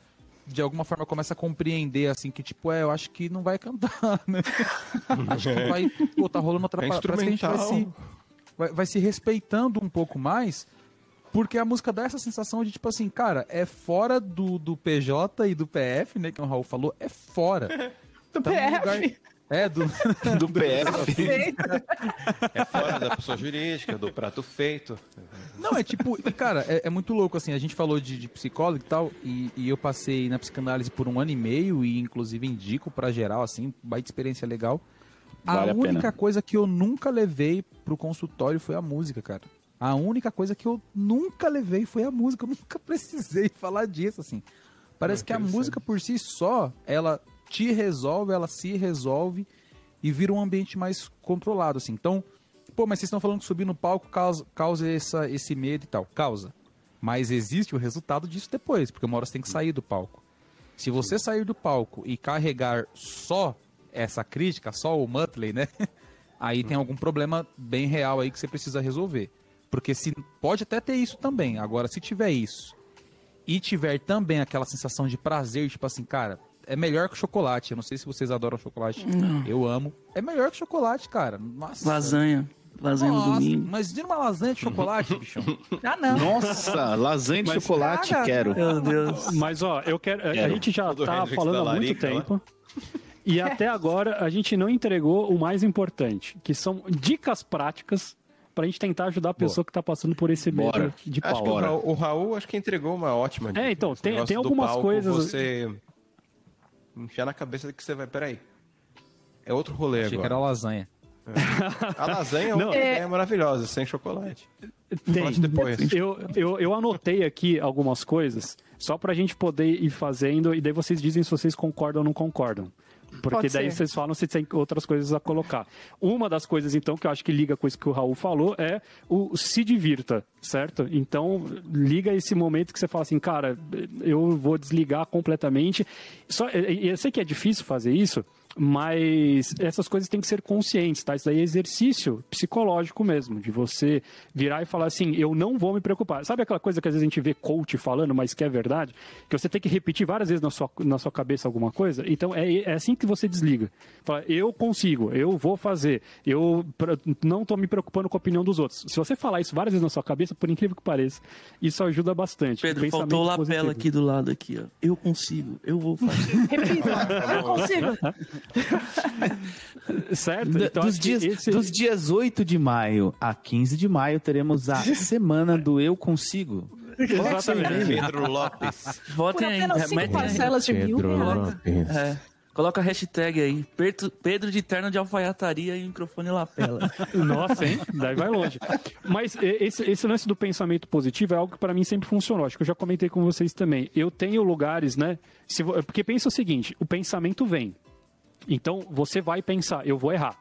de alguma forma começa a compreender, assim, que tipo, é, eu acho que não vai cantar, né? acho que vai, pô, tá rolando outra é parada. Parece que a gente vai se, vai, vai se respeitando um pouco mais porque a música dá essa sensação de, tipo assim, cara, é fora do, do PJ e do PF, né? Que o Raul falou, é fora. do tá PF? Lugar... É, do, do PF. é fora da pessoa jurídica, do prato feito. Não, é tipo, cara, é, é muito louco, assim, a gente falou de, de psicólogo e tal, e, e, eu passei na psicanálise por um ano e meio, e inclusive indico pra geral, assim, baita experiência legal. Vale a, a única coisa que eu nunca levei pro consultório foi a música, cara. A única coisa que eu nunca levei foi a música. Eu nunca precisei falar disso, assim. Parece que a música por si só, ela te resolve, ela se resolve e vira um ambiente mais controlado, assim. Então, pô, mas vocês estão falando que subir no palco causa, causa essa, esse medo e tal. Causa. Mas existe o resultado disso depois, porque uma hora você tem que sair do palco. Se você sair do palco e carregar só essa crítica, só o Muttley, né? Aí tem algum problema bem real aí que você precisa resolver. Porque se pode até ter isso também. Agora, se tiver isso e tiver também aquela sensação de prazer, tipo assim, cara, é melhor que chocolate. Eu não sei se vocês adoram chocolate. Não. Eu amo. É melhor que chocolate, cara. Nossa. Lasanha. Lasanha Nossa, no domingo. Mas de uma lasanha de chocolate, bichão. Ah, não. Nossa, lasanha de mas, chocolate, cara, quero. Meu Deus. Mas, ó, eu quero. quero. A gente já tá falando há muito tempo. E até agora a gente não entregou o mais importante, que são dicas práticas pra gente tentar ajudar a pessoa Boa. que tá passando por esse medo Bora. de pau. Acho que o Raul, o Raul, acho que entregou uma ótima dica. É, então, tem, tem algumas palco, coisas... Você enfiar na cabeça que você vai... Peraí, é outro rolê Achei agora. que era lasanha. É. A lasanha é uma é... ideia maravilhosa, sem chocolate. Tem. Depois. Eu, eu, eu anotei aqui algumas coisas, só pra gente poder ir fazendo, e daí vocês dizem se vocês concordam ou não concordam. Porque daí vocês falam se tem outras coisas a colocar. Uma das coisas, então, que eu acho que liga com isso que o Raul falou é o se divirta, certo? Então, liga esse momento que você fala assim, cara, eu vou desligar completamente. Só, eu sei que é difícil fazer isso, mas essas coisas têm que ser conscientes, tá? Isso daí é exercício psicológico mesmo, de você virar e falar assim, eu não vou me preocupar. Sabe aquela coisa que às vezes a gente vê coach falando, mas que é verdade? Que você tem que repetir várias vezes na sua, na sua cabeça alguma coisa? Então é, é assim que você desliga. Fala, eu consigo, eu vou fazer, eu não estou me preocupando com a opinião dos outros. Se você falar isso várias vezes na sua cabeça, por incrível que pareça, isso ajuda bastante. Pedro, faltou o lapela aqui do lado aqui, ó. Eu consigo, eu vou fazer. Repita, eu consigo. certo? Então, dos, dias, esse... dos dias 8 de maio a 15 de maio, teremos a semana do Eu Consigo. Exatamente. Pedro Lopes. Votem aí. cinco parcelas de mil É. Coloca a hashtag aí, Pedro de terno de alfaiataria e microfone lapela. Nossa, hein? Daí vai longe. Mas esse, esse lance do pensamento positivo é algo que para mim sempre funcionou. Acho que eu já comentei com vocês também. Eu tenho lugares, né? Se, porque pensa o seguinte: o pensamento vem. Então você vai pensar, eu vou errar.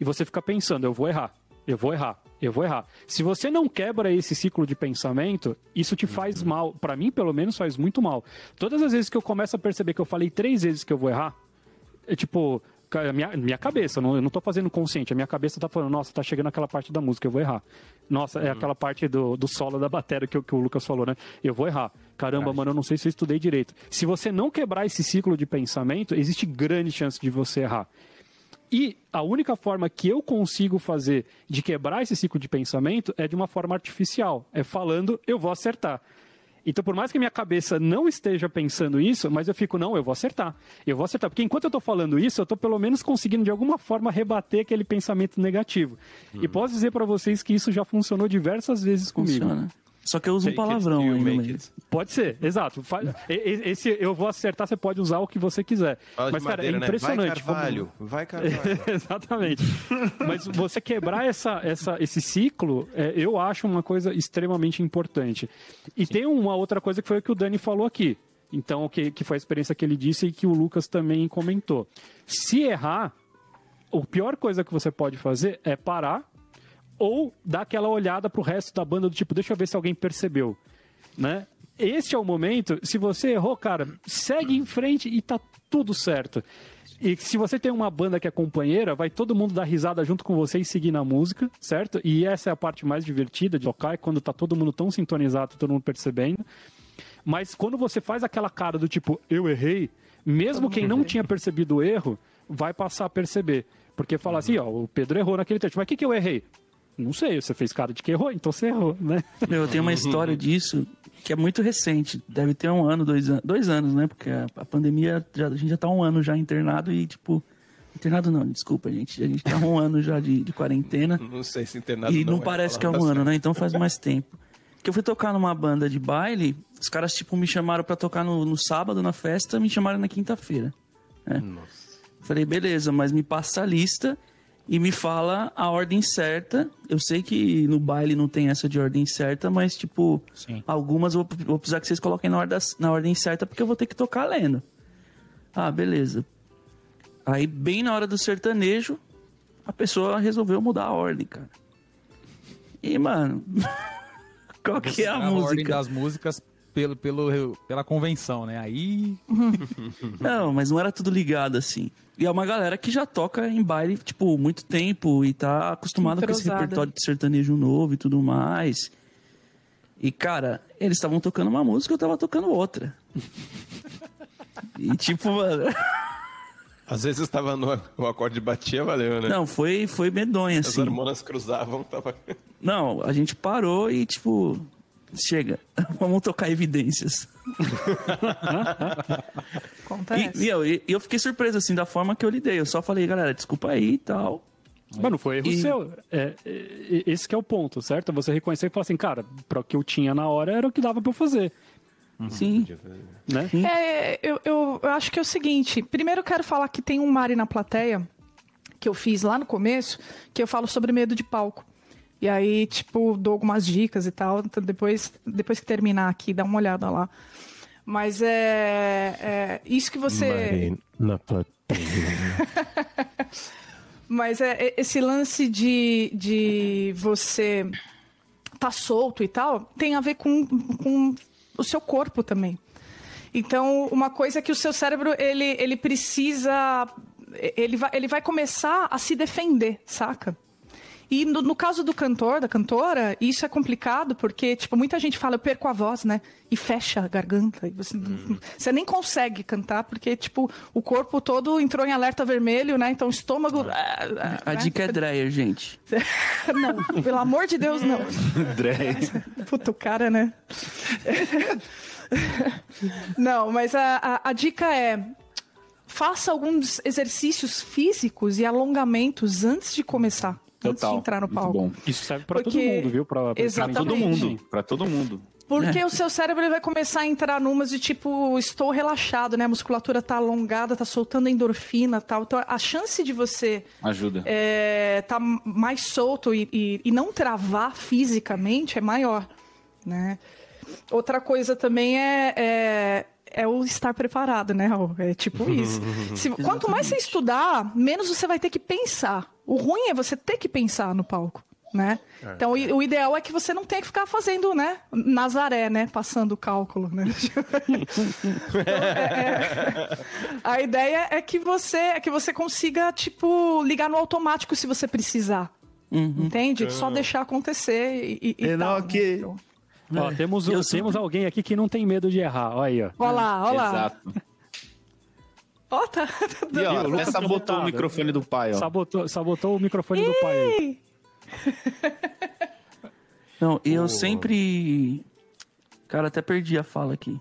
E você fica pensando, eu vou errar, eu vou errar, eu vou errar. Se você não quebra esse ciclo de pensamento, isso te faz uhum. mal. Para mim, pelo menos, faz muito mal. Todas as vezes que eu começo a perceber que eu falei três vezes que eu vou errar, é tipo, minha, minha cabeça, não, eu não tô fazendo consciente, a minha cabeça tá falando, nossa, tá chegando aquela parte da música, eu vou errar. Nossa, é uhum. é aquela parte do, do solo da bateria que, que o Lucas falou, né? Eu vou errar. Caramba, mano, eu não sei se eu estudei direito. Se você não quebrar esse ciclo de pensamento, existe grande chance de você errar. E a única forma que eu consigo fazer de quebrar esse ciclo de pensamento é de uma forma artificial. É falando, eu vou acertar. Então, por mais que minha cabeça não esteja pensando isso, mas eu fico, não, eu vou acertar. Eu vou acertar. Porque enquanto eu estou falando isso, eu estou pelo menos conseguindo, de alguma forma, rebater aquele pensamento negativo. Uhum. E posso dizer para vocês que isso já funcionou diversas vezes comigo. Funciona. Só que eu uso um palavrão ainda. Pode ser, exato. Esse eu vou acertar, você pode usar o que você quiser. Fala Mas, cara, madeira, é impressionante. Né? Vai carvalho, como... vai carvalho. Exatamente. Mas você quebrar essa, essa, esse ciclo, é, eu acho uma coisa extremamente importante. E Sim. tem uma outra coisa que foi o que o Dani falou aqui. Então, que, que foi a experiência que ele disse e que o Lucas também comentou. Se errar, a pior coisa que você pode fazer é parar ou dar aquela olhada pro resto da banda do tipo, deixa eu ver se alguém percebeu, né? Este é o momento, se você errou, cara, segue em frente e tá tudo certo. E se você tem uma banda que é companheira, vai todo mundo dar risada junto com você e seguir na música, certo? E essa é a parte mais divertida de tocar, é quando tá todo mundo tão sintonizado, todo mundo percebendo. Mas quando você faz aquela cara do tipo, eu errei, mesmo quem não tinha percebido o erro, vai passar a perceber. Porque fala assim, ó, o Pedro errou naquele trecho, mas o que, que eu errei? Não sei, você fez cara de que errou, então você errou, né? Eu tenho uma história disso que é muito recente. Deve ter um ano, dois anos, dois anos, né? Porque a, a pandemia, já, a gente já tá um ano já internado e, tipo. Internado não, desculpa, gente. A gente tá um ano já de, de quarentena. Não sei se internado E não, não é parece que é um ano, né? Então faz mais tempo. Que eu fui tocar numa banda de baile, os caras, tipo, me chamaram para tocar no, no, sábado na festa, me chamaram na quinta-feira. Né? Nossa. Falei, beleza, mas me passa a lista e me fala a ordem certa. Eu sei que no baile não tem essa de ordem certa, mas, tipo, Sim. algumas eu vou precisar que vocês coloquem na ordem, na ordem certa, porque eu vou ter que tocar lendo. Ah, beleza. Aí, bem na hora do sertanejo, a pessoa resolveu mudar a ordem, cara. E, mano, qual que é a, a música? A ordem das músicas pelo, pelo, pela convenção, né? Aí. não, mas não era tudo ligado assim. E é uma galera que já toca em baile, tipo, muito tempo e tá acostumada com esse repertório de sertanejo novo e tudo mais. E, cara, eles estavam tocando uma música, eu tava tocando outra. e, tipo, mano. Às vezes estava no o acorde batia, valeu, né? Não, foi, foi medonha, assim. As hormonas cruzavam, tava. Não, a gente parou e, tipo, chega, vamos tocar evidências. Acontece. E, e, eu, e eu fiquei surpreso, assim, da forma que eu lidei. Eu só falei, galera, desculpa aí e tal. Mas não foi erro e... seu. É, é, esse é o ponto, certo? Você reconhecer e falar assim, cara, para o que eu tinha na hora era o que dava para eu fazer. Uhum. Sim. Né? É, eu, eu, eu acho que é o seguinte. Primeiro eu quero falar que tem um Mari na plateia que eu fiz lá no começo, que eu falo sobre medo de palco. E aí, tipo, dou algumas dicas e tal. Então depois, depois que terminar aqui, dá uma olhada lá. Mas é, é isso que você. na. Mas é, é esse lance de, de você tá solto e tal, tem a ver com, com o seu corpo também. Então, uma coisa é que o seu cérebro, ele, ele precisa... Ele vai, ele vai começar a se defender, saca? E no, no, caso do cantor, da cantora, isso é complicado porque, tipo, muita gente fala, eu perco a voz, né? E fecha a garganta. E você, hum. você nem consegue cantar porque, tipo, o corpo todo entrou em alerta vermelho, né? Então o estômago. Ah, ah, a né? dica é dryer, gente. não, pelo amor de Deus, não. dryer. Puta, o cara, né? não, mas a, a, a dica é faça alguns exercícios físicos e alongamentos antes de começar. Total. de entrar no palco. Isso serve para todo mundo, viu? Pra, pra todo mundo. Para todo mundo. Porque é. o seu cérebro vai começar a entrar numas de tipo, estou relaxado, né? A musculatura tá alongada, tá soltando endorfina tal. Então a chance de você. Ajuda. É, tá mais solto e, e, e não travar fisicamente é maior, né? Outra coisa também é, é, é, o estar preparado, né, É tipo isso. Se, quanto mais você estudar, menos você vai ter que pensar. O ruim é você ter que pensar no palco. Né? É, então, o, o ideal é que você não tenha que ficar fazendo, né? Nazaré, né? Passando o cálculo, né? então, é, é, a ideia é que você é que você consiga, tipo, ligar no automático se você precisar. Uhum. Entende? Só deixar acontecer e, e, e tal, né? então, ó, temos, temos sempre... alguém aqui que não tem medo de errar. Olha aí, ó. Olha lá, olha lá. Exato. Ó, oh, tá. E, ó, até sabotou o microfone do pai, ó. Sabotou, sabotou o microfone do pai aí. Não, eu oh. sempre. Cara, até perdi a fala aqui.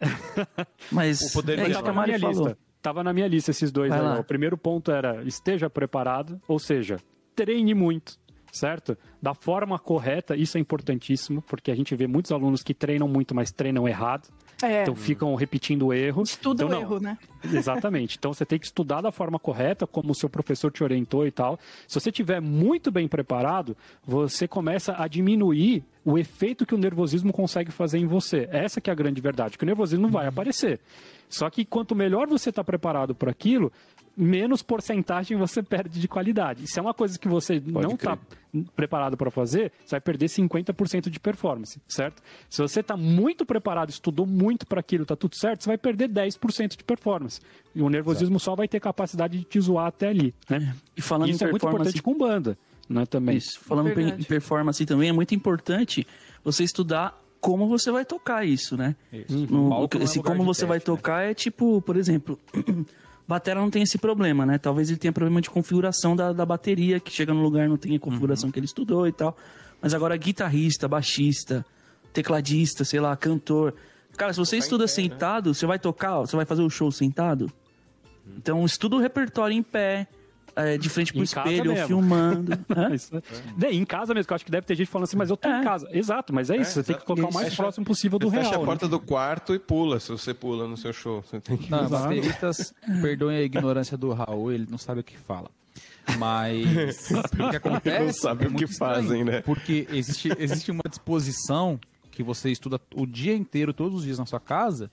Mas o poder é isso que a Mari falou. Lista. Tava na minha lista esses dois aí. O primeiro ponto era esteja preparado, ou seja, treine muito, certo? Da forma correta, isso é importantíssimo, porque a gente vê muitos alunos que treinam muito, mas treinam errado. É. Então ficam repetindo o erro. Estuda então, o erro, né? Exatamente. Então você tem que estudar da forma correta, como o seu professor te orientou e tal. Se você estiver muito bem preparado, você começa a diminuir o efeito que o nervosismo consegue fazer em você. Essa que é a grande verdade, que o nervosismo vai aparecer. Só que quanto melhor você está preparado para aquilo, menos porcentagem você perde de qualidade. Se é uma coisa que você Pode não está preparado para fazer, você vai perder 50% de performance, certo? Se você está muito preparado, estudou muito para aquilo, está tudo certo, você vai perder 10% de performance. E o nervosismo Exato. só vai ter capacidade de te zoar até ali, né? E falando Isso em é muito importante com banda, né, também. Isso, falando é em performance também, é muito importante você estudar como você vai tocar isso, né? Isso. No, esse é como você teste, vai né? tocar é tipo, por exemplo, Batera não tem esse problema, né? Talvez ele tenha problema de configuração da, da bateria, que chega no lugar não tem a configuração uhum. que ele estudou e tal. Mas agora guitarrista, baixista, tecladista, sei lá, cantor. Cara, se você estuda pé, né? sentado, né? você vai tocar, você vai fazer o show sentado. Uhum. Então estuda o repertório em pé é, de frente pro em espelho, filmando. é. Em casa mesmo, que eu acho que deve ter gente falando assim, mas eu tô é. em casa. Exato, mas é isso, você tem que colocar o mais fecha, próximo possível do real. Fecha a né? porta né? do quarto e pula, se você pula no seu show. Você tem que... Não, bateristas, perdoem a ignorância do Raul, ele não sabe o que fala. Mas o que acontece. Não sabe é o que fazem, né? Porque existe, existe uma disposição que você estuda o dia inteiro, todos os dias na sua casa,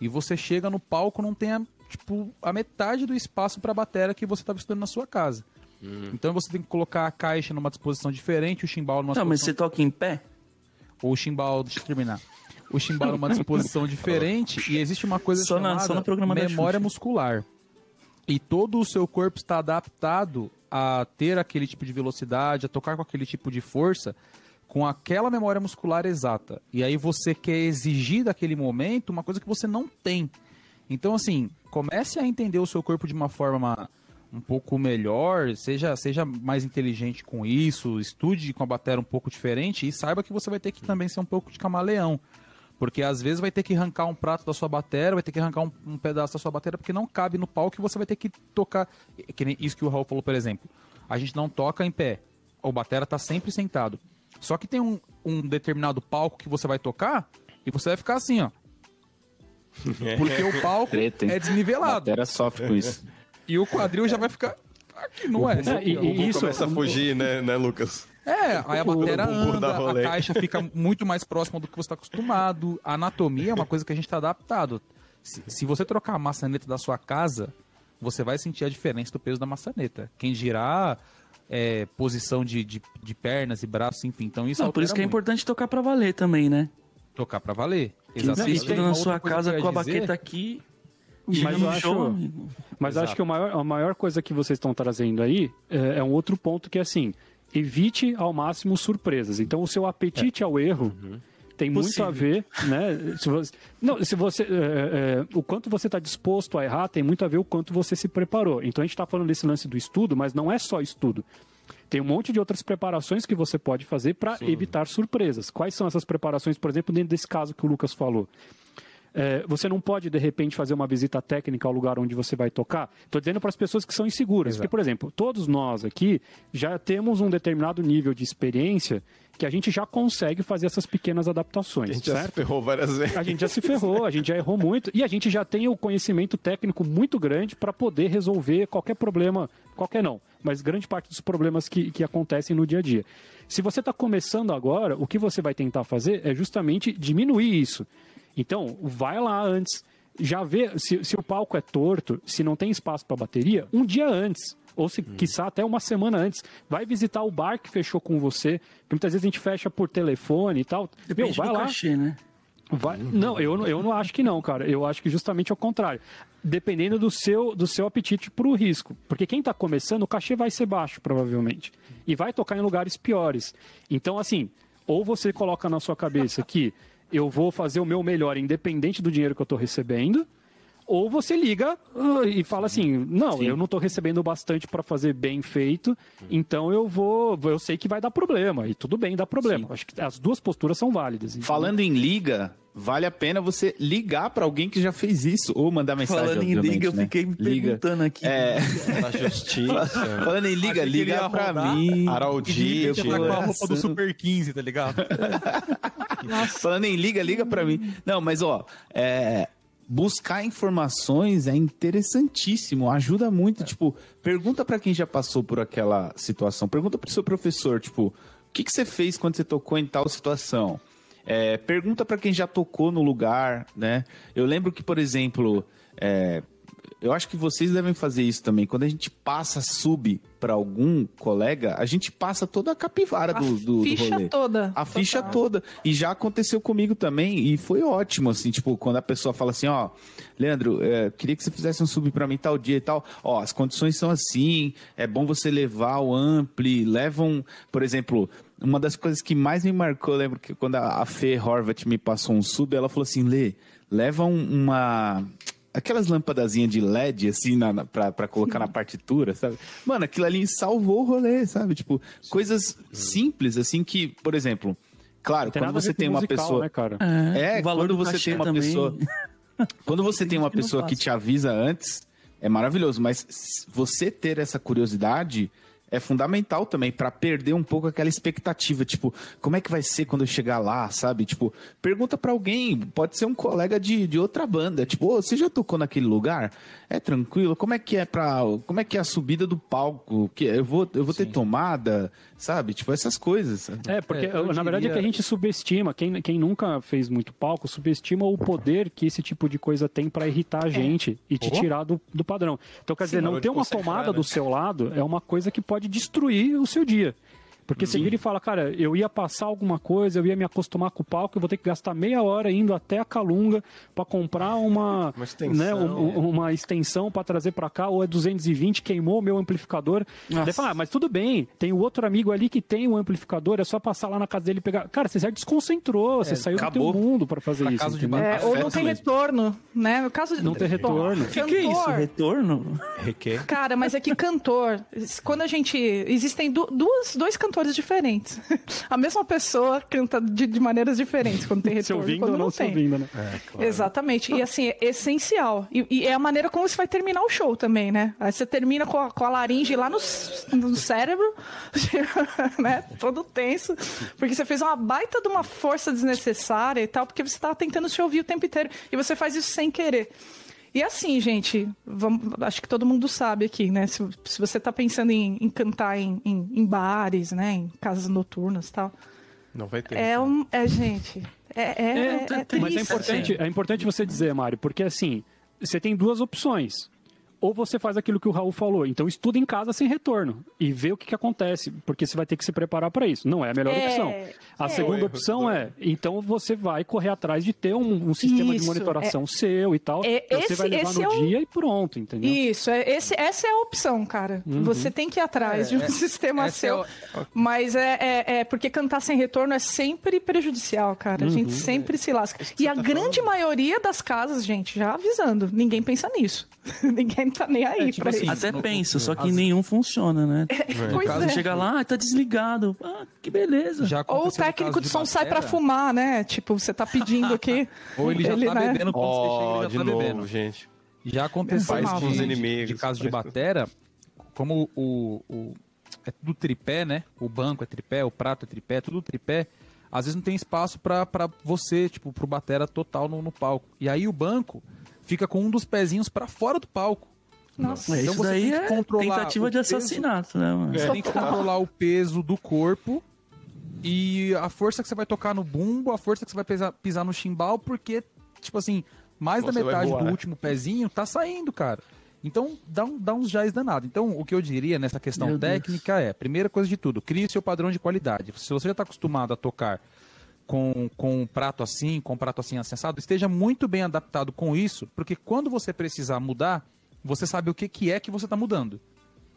e você chega no palco não tem a tipo, a metade do espaço para a bateria que você estava estudando na sua casa. Uhum. Então você tem que colocar a caixa numa disposição diferente, o chimbal numa Não, mas você toca em pé? Ou o chimbal, deixa eu terminar. O chimbal numa disposição diferente e existe uma coisa só chamada na, só no memória muscular. E todo o seu corpo está adaptado a ter aquele tipo de velocidade, a tocar com aquele tipo de força, com aquela memória muscular exata. E aí você quer exigir daquele momento uma coisa que você não tem. Então, assim, comece a entender o seu corpo de uma forma um pouco melhor, seja, seja mais inteligente com isso, estude com a bateria um pouco diferente e saiba que você vai ter que também ser um pouco de camaleão. Porque às vezes vai ter que arrancar um prato da sua bateria, vai ter que arrancar um, um pedaço da sua bateria, porque não cabe no palco e você vai ter que tocar. Que nem isso que o Raul falou, por exemplo. A gente não toca em pé. O batera tá sempre sentado. Só que tem um, um determinado palco que você vai tocar e você vai ficar assim, ó. Porque o palco Treta, é desnivelado. Era sofre com isso. E o quadril já vai ficar. Aqui não é. é e, e isso começa a fugir, né, né, Lucas? É, aí a bateria anda, a caixa fica muito mais próxima do que você está acostumado. A anatomia é uma coisa que a gente está adaptado. Se, se, você trocar a maçaneta da sua casa, você vai sentir a diferença do peso da maçaneta. Quem girar é, posição de, de, de, pernas e braços, enfim. Então isso Não, por isso que é importante tocar para valer também, né? Tocar para valer. Exatamente. Na sua casa com a baqueta aqui. Mas eu acho, mas acho que a maior, a maior coisa que vocês estão trazendo aí é, é, um outro ponto que é assim, evite ao máximo surpresas. Então o seu apetite é. ao erro uhum. tem Possível. muito a ver, né? Se você, não, se você, é, é, o quanto você está disposto a errar tem muito a ver o quanto você se preparou. Então a gente está falando desse lance do estudo, mas não é só estudo. Tem um monte de outras preparações que você pode fazer para evitar surpresas. Quais são essas preparações, por exemplo, dentro desse caso que o Lucas falou? É, você não pode, de repente, fazer uma visita técnica ao lugar onde você vai tocar. Estou dizendo para as pessoas que são inseguras. Exato. Porque, por exemplo, todos nós aqui já temos um determinado nível de experiência que a gente já consegue fazer essas pequenas adaptações. A gente certo? já se ferrou várias vezes. A gente já se ferrou, a gente já errou muito e a gente já tem o conhecimento técnico muito grande para poder resolver qualquer problema, qualquer não, mas grande parte dos problemas que, que acontecem no dia a dia. Se você está começando agora, o que você vai tentar fazer é justamente diminuir isso. Então, vai lá antes, já vê se, se o palco é torto, se não tem espaço para bateria, um dia antes ou se hum. quiçá até uma semana antes. Vai visitar o bar que fechou com você, porque muitas vezes a gente fecha por telefone e tal. Depende Meu, vai do lá. Cachê, né? Vai... Não, eu, eu não acho que não, cara. Eu acho que justamente ao contrário. Dependendo do seu, do seu apetite para o risco. Porque quem está começando, o cachê vai ser baixo, provavelmente. E vai tocar em lugares piores. Então, assim, ou você coloca na sua cabeça que eu vou fazer o meu melhor, independente do dinheiro que eu estou recebendo, ou você liga uh, e fala assim: não, Sim. eu não estou recebendo bastante para fazer bem feito, então eu vou, eu sei que vai dar problema e tudo bem, dá problema. Sim. Acho que as duas posturas são válidas. Então... Falando em liga, vale a pena você ligar para alguém que já fez isso ou mandar mensagem. Falando em liga, né? eu fiquei me perguntando liga. aqui. É... Na justiça. Falando em liga, liga para mim. Araldite. Tá com a roupa do Super 15, tá ligado? Falando em liga, liga para mim. Não, mas ó, é, buscar informações é interessantíssimo, ajuda muito. É. Tipo, pergunta para quem já passou por aquela situação, pergunta pro seu professor, tipo, o que, que você fez quando você tocou em tal situação? É, pergunta para quem já tocou no lugar, né? Eu lembro que, por exemplo, é, eu acho que vocês devem fazer isso também. Quando a gente passa sub para algum colega, a gente passa toda a capivara a do, do, ficha do rolê. toda. A total. ficha toda. E já aconteceu comigo também, e foi ótimo, assim, tipo, quando a pessoa fala assim, ó, Leandro, é, queria que você fizesse um sub para mim tal dia e tal. Ó, as condições são assim, é bom você levar o ampli, levam, por exemplo, uma das coisas que mais me marcou, eu lembro que quando a Fê Horvat me passou um sub, ela falou assim, Lê, leva um, uma aquelas lâmpadazinhas de LED, assim, na, na, pra, pra colocar na partitura, sabe? Mano, aquilo ali salvou o rolê, sabe? Tipo, coisas simples, assim, que, por exemplo, claro, quando você tem uma musical, pessoa. Né, cara? É, é quando você tem uma também. pessoa. quando você tem uma pessoa que te avisa antes, é maravilhoso, mas você ter essa curiosidade é fundamental também para perder um pouco aquela expectativa, tipo, como é que vai ser quando eu chegar lá, sabe? Tipo, pergunta para alguém, pode ser um colega de, de outra banda, tipo, oh, você já tocou naquele lugar? É tranquilo? Como é que é para, como é que é a subida do palco? Que eu vou eu vou ter tomada, sabe? Tipo essas coisas. Sabe? É, porque é, na verdade é que a gente subestima, quem, quem nunca fez muito palco, subestima o poder que esse tipo de coisa tem para irritar a é. gente é. e te oh. tirar do, do padrão. Então quer Sim, dizer, não ter uma tomada né? do seu lado é uma coisa que pode destruir o seu dia. Porque você vira e fala, cara, eu ia passar alguma coisa, eu ia me acostumar com o palco, eu vou ter que gastar meia hora indo até a Calunga para comprar uma, uma extensão, né, um, uma extensão para trazer para cá, ou é 220, queimou o meu amplificador. Daí fala, ah, mas tudo bem, tem o outro amigo ali que tem o amplificador, é só passar lá na casa dele e pegar. Cara, você já desconcentrou, é, você saiu acabou. do teu mundo para fazer pra isso. De é, ou não tem mesmo. retorno, né? No caso de... Não tem retorno. O que, que, é isso? Retorno? Requer. Cara, mas é que cantor, quando a gente. Existem duas, dois cantores diferentes. A mesma pessoa canta de, de maneiras diferentes quando tem retorno. se ouvindo quando ou não, não se ouvindo, né? É, claro. Exatamente. E assim, é essencial. E, e, é a maneira como você vai terminar o show também, né? Aí você termina com a, com a laringe lá no, no cérebro, né? Todo tenso. Porque você fez uma baita de uma força desnecessária e tal, porque você estava tentando se ouvir o tempo inteiro. E você faz isso sem querer. E assim, gente, vamos, acho que todo mundo sabe aqui, né? Se, se você está pensando em, em cantar em, em, em, bares, né? Em casas noturnas e tal. Não vai ter. É, um, é gente. É, é, é, é mas é importante, é importante você dizer, Mário, porque assim, você tem duas opções ou você faz aquilo que o Raul falou. Então estuda em casa sem retorno e vê o que, que acontece, porque você vai ter que se preparar para isso. Não é a melhor é, opção. A é. segunda opção é, então você vai correr atrás de ter um, um sistema isso, de monitoração é, seu e tal. É, então, você vai levar no é dia e pronto, entendeu? Isso, é, esse, essa é a opção, cara. Uhum. Você tem que ir atrás de um sistema seu. O... Mas é, é, porque cantar sem retorno é sempre prejudicial, cara. A gente uhum. sempre se lasca. E a tá grande falando. maioria das casas, gente, já avisando, ninguém pensa nisso. ninguém tá nem aí é, tipo assim, Até pensa, só que as... nenhum funciona, né? É, pois caso é. chega lá, ah, tá desligado. Ah, que beleza. Já Ou o técnico de, de som sai pra fumar, né? Tipo, você tá pedindo aqui. Ou ele já ele, tá né? bebendo quando oh, você chega, ele já de tá novo, bebendo. gente. Já aconteceu com os inimigos. De caso de batera, como o, o, é tudo tripé, né? O banco é tripé, o prato é tripé, tudo tripé. Às vezes não tem espaço para você, tipo, pro batera total no, no palco. E aí o banco fica com um dos pezinhos para fora do palco. Nossa, então isso você daí tem que é controlar é tentativa de assassinato, peso, né, mano? Você tem que controlar o peso do corpo e a força que você vai tocar no bumbo, a força que você vai pisar, pisar no chimbal, porque, tipo assim, mais você da metade do último pezinho tá saindo, cara. Então, dá, um, dá uns jazz danado. Então, o que eu diria nessa questão Meu técnica Deus. é, primeira coisa de tudo, crie seu padrão de qualidade. Se você já está acostumado a tocar com, com um prato assim, com um prato assim acessado, esteja muito bem adaptado com isso, porque quando você precisar mudar, você sabe o que, que é que você está mudando.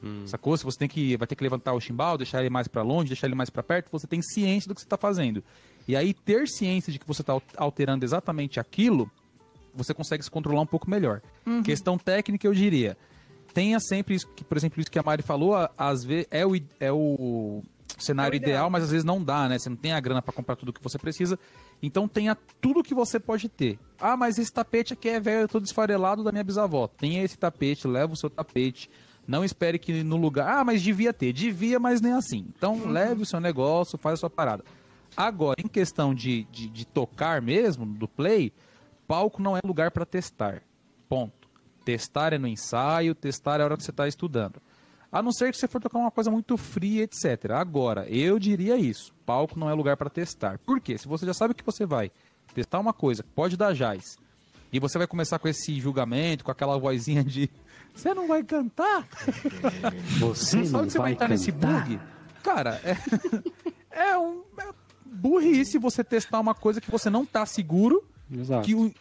Hum. Sacou? Se você tem que, vai ter que levantar o chimbal, deixar ele mais para longe, deixar ele mais para perto, você tem ciência do que você está fazendo. E aí, ter ciência de que você está alterando exatamente aquilo, você consegue se controlar um pouco melhor. Uhum. Questão técnica, eu diria. Tenha sempre isso, que, por exemplo, isso que a Mari falou, às vezes é o, é o cenário é ideal. ideal. mas às vezes não dá, né? Você não tem a grana para comprar tudo que você precisa. Então tenha tudo que você pode ter. Ah, mas esse tapete aqui é velho, todo esfarelado da minha bisavó. Tenha esse tapete, leva o seu tapete. Não espere que no lugar. Ah, mas devia ter. Devia, mas nem assim. Então uhum. leve o seu negócio, faz a sua parada. Agora, em questão de, de, de tocar mesmo, do play, palco não é lugar para testar. Ponto. Testar é no ensaio, testar é a hora que você está estudando. A não ser que você for tocar uma coisa muito fria, etc. Agora, eu diria isso. Palco não é lugar para testar. Por quê? Se você já sabe que você vai testar uma coisa, pode dar jazz, E você vai começar com esse julgamento, com aquela vozinha de você não vai cantar? Você não, que você vai, entrar nesse bug? Cara, é, é um é burrice você testar uma coisa que você não tá seguro. Exato. Que o,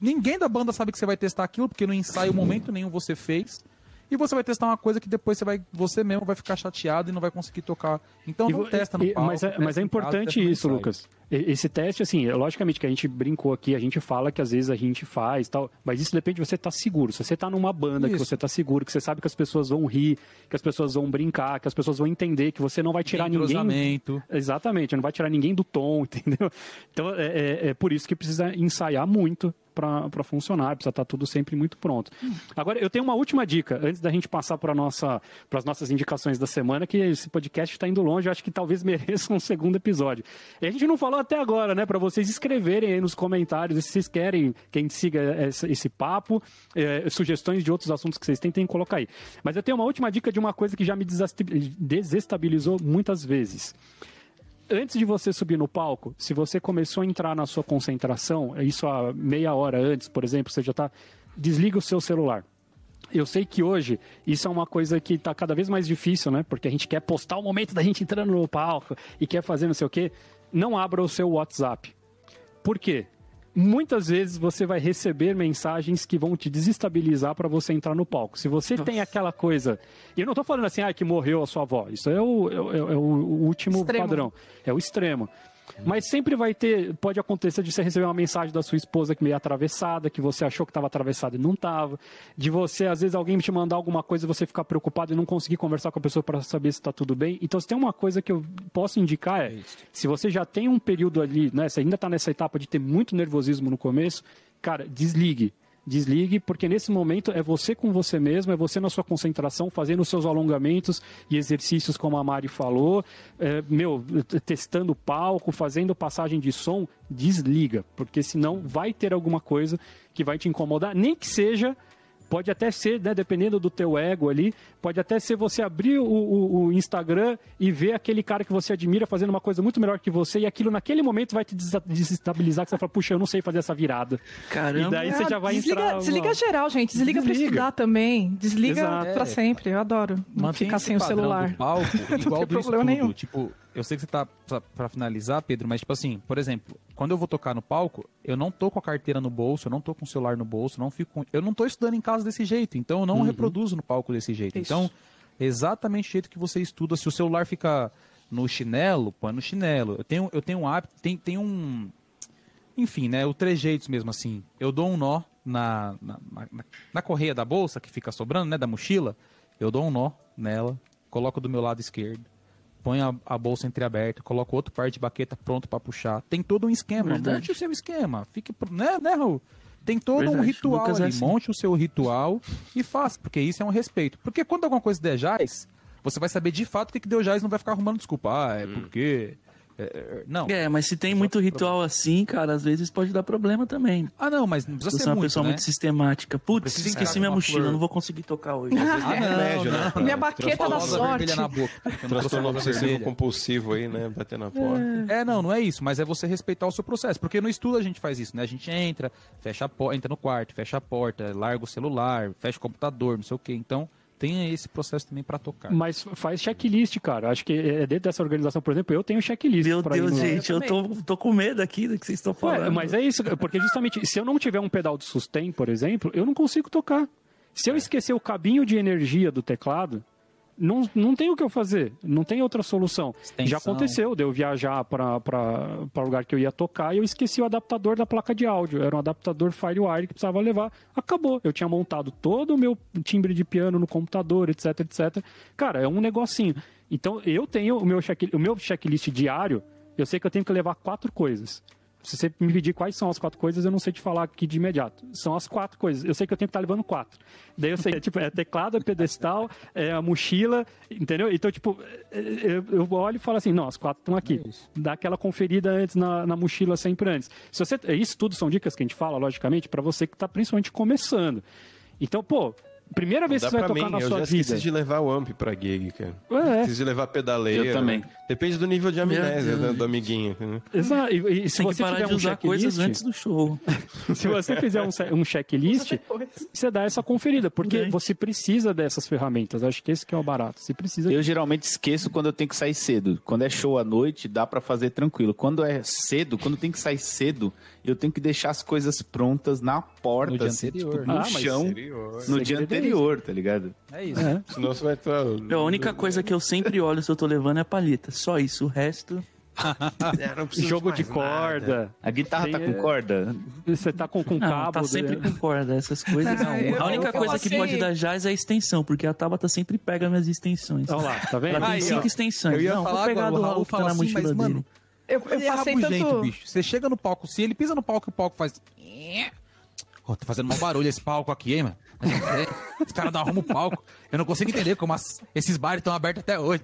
ninguém da banda sabe que você vai testar aquilo, porque no ensaio, momento nenhum você fez e você vai testar uma coisa que depois você vai você mesmo vai ficar chateado e não vai conseguir tocar. Então não testa no palco. Mas é, mas é importante casa, isso, Lucas. Esse teste, assim, é, logicamente que a gente brincou aqui, a gente fala que às vezes a gente faz tal, mas isso depende de você estar tá seguro. Se você está numa banda isso. que você está seguro, que você sabe que as pessoas vão rir, que as pessoas vão brincar, que as pessoas vão entender que você não vai tirar ninguém. Exatamente, não vai tirar ninguém do tom, entendeu? Então é, é, é por isso que precisa ensaiar muito para funcionar, precisa estar tá tudo sempre muito pronto. Agora, eu tenho uma última dica, antes da gente passar para nossa, as nossas indicações da semana, que esse podcast está indo longe, eu acho que talvez mereça um segundo episódio. E a gente não falou até agora, né, para vocês escreverem aí nos comentários se vocês querem que a gente siga esse, esse papo, é, sugestões de outros assuntos que vocês têm, tem que colocar aí. Mas eu tenho uma última dica de uma coisa que já me desestabilizou muitas vezes antes de você subir no palco, se você começou a entrar na sua concentração, isso há meia hora antes, por exemplo, você já está. Desliga o seu celular. Eu sei que hoje isso é uma coisa que está cada vez mais difícil, né? Porque a gente quer postar o momento da gente entrando no palco e quer fazer não sei o quê. Não abra o seu WhatsApp. Por quê? muitas vezes você vai receber mensagens que vão te desestabilizar para você entrar no palco. Se você Nossa. tem aquela coisa. E eu não estou falando assim, ah, que morreu a sua avó. Isso é o, é, é, o último extremo. padrão. É o extremo. Mas sempre vai ter, pode acontecer de você receber uma mensagem da sua esposa que meio atravessada, que você achou que estava atravessada e não estava. De você, às vezes, alguém te mandar alguma coisa e você ficar preocupado e não conseguir conversar com a pessoa para saber se está tudo bem. Então, se tem uma coisa que eu posso indicar é, se você já tem um período ali, né, você ainda está nessa etapa de ter muito nervosismo no começo, cara, desligue Desligue, porque nesse momento é você com você mesmo, é você na sua concentração, fazendo os seus alongamentos e exercícios, como a Mari falou, é, meu, testando o palco, fazendo passagem de som, desliga, porque senão vai ter alguma coisa que vai te incomodar, nem que seja Pode até ser, né, dependendo do teu ego ali, pode até ser você abrir o, o, o, Instagram e ver aquele cara que você admira fazendo uma coisa muito melhor que você e aquilo naquele momento vai te desestabilizar, que você fala, puxa, eu não sei fazer essa virada. Caramba. E daí você já vai desliga, entrar... Desliga geral, gente. Desliga, desliga. pra estudar também. Desliga Exato. pra sempre. Eu adoro ficar sem o celular. Palco, igual não tem problema estudo. nenhum. Tipo, eu sei que você tá pra, pra, finalizar, Pedro, mas tipo assim, por exemplo, quando eu vou tocar no palco, eu não tô com a carteira no bolso, eu não tô com o celular no bolso, não fico com... eu não tô estudando em casa desse jeito, então eu não uhum. reproduzo no palco desse jeito. Isso. Então, exatamente o jeito que você estuda, se o celular fica no chinelo, põe no chinelo. Eu tenho, eu tenho um hábito, tem, tem um. Enfim, né? O trejeitos mesmo assim. Eu dou um nó na, na, na, na correia da bolsa que fica sobrando, né? Da mochila. Eu dou um nó nela, coloco do meu lado esquerdo põe a, a bolsa entreaberta, coloca outro par de baqueta pronto para puxar. Tem todo um esquema. Verdade. Monte o seu esquema. Fique, né, né, Raul? Tem todo Verdade. um ritual ali. É assim. Monte o seu ritual e faça, porque isso é um respeito. Porque quando alguma coisa der jaz, você vai saber de fato o que, que deu jaz não vai ficar arrumando desculpa. Ah, é hum. porque é, é, não. É, mas se tem muito ritual assim, cara, às vezes pode dar problema também. Ah, não, mas não precisa ser uma muito, pessoa né? muito sistemática. Putz, esqueci minha mochila, flor. não vou conseguir tocar hoje. Ah, não, não, não. Minha baqueta da sorte. Na boca. Transtorno obsessivo compulsivo aí, né? Bater na porta. É, não, não é isso, mas é você respeitar o seu processo. Porque no estudo a gente faz isso, né? A gente entra, fecha a porta, entra no quarto, fecha a porta, larga o celular, fecha o computador, não sei o quê. Então, tenha esse processo também para tocar. Mas faz checklist, cara. Acho que é dentro dessa organização, por exemplo, eu tenho checklist. Meu Deus, gente, eu, eu tô, tô com medo aqui do que vocês estão falando. Ué, mas é isso, porque justamente se eu não tiver um pedal de sustain, por exemplo, eu não consigo tocar. Se eu é. esquecer o cabinho de energia do teclado, não, não tem o que eu fazer, não tem outra solução. Extensão. Já aconteceu de eu viajar para o lugar que eu ia tocar e eu esqueci o adaptador da placa de áudio. Era um adaptador Firewire que precisava levar. Acabou. Eu tinha montado todo o meu timbre de piano no computador, etc, etc. Cara, é um negocinho. Então eu tenho o meu, check, o meu checklist diário, eu sei que eu tenho que levar quatro coisas. Se você me pedir quais são as quatro coisas, eu não sei te falar aqui de imediato. São as quatro coisas. Eu sei que eu tenho que estar levando quatro. Daí eu sei, é, tipo, é teclado, é pedestal, é a mochila, entendeu? Então, tipo, é, é, eu olho e falo assim, não, as quatro estão aqui. É Dá aquela conferida antes na, na mochila sempre antes. Se você, isso tudo são dicas que a gente fala, logicamente, para você que está principalmente começando. Então, pô, Primeira vez que você vai tocar mim, na sua vida. Eu já de levar o amp pra gig, cara. É. Esqueci de levar pedaleira. Eu também. Depende do nível de amnésia do, do, amiguinho. Né? Exato. E, e se Tem você que parar de um usar coisas antes do show. se você fizer um, um checklist, você dá essa conferida, porque Bem. você precisa dessas ferramentas. Acho que esse que é o barato. Você precisa. Eu geralmente esqueço quando eu tenho que sair cedo. Quando é show à noite, dá para fazer tranquilo. Quando é cedo, quando tem que sair cedo, eu tenho que deixar as coisas prontas na porta, no, assim, tipo, no ah, chão, no dia anterior, tá ligado? É isso. É. Senão você vai estar... A única coisa que eu sempre olho se eu tô levando é a palheta. Só isso. O resto... é, Jogo de corda. Nada. A guitarra tá com corda? Você tá com, com não, cabo? Tá sempre com corda, essas coisas. Não, a única coisa que pode dar jazz é a extensão, porque a Tabata sempre pega minhas extensões. Olha lá, tá vendo? Ela tem cinco ó, extensões. Eu ia não, falar vou pegar agora, do Raul que tá na assim, mochila mas, dele. Mano, eu, eu ele passei é tanto... bicho. Você chega no palco, se ele pisa no palco, o palco faz... Oh, tá fazendo um barulho esse palco aqui, hein, mano? Os caras não arrumam o palco. Eu não consigo entender como as, esses bares estão abertos até hoje.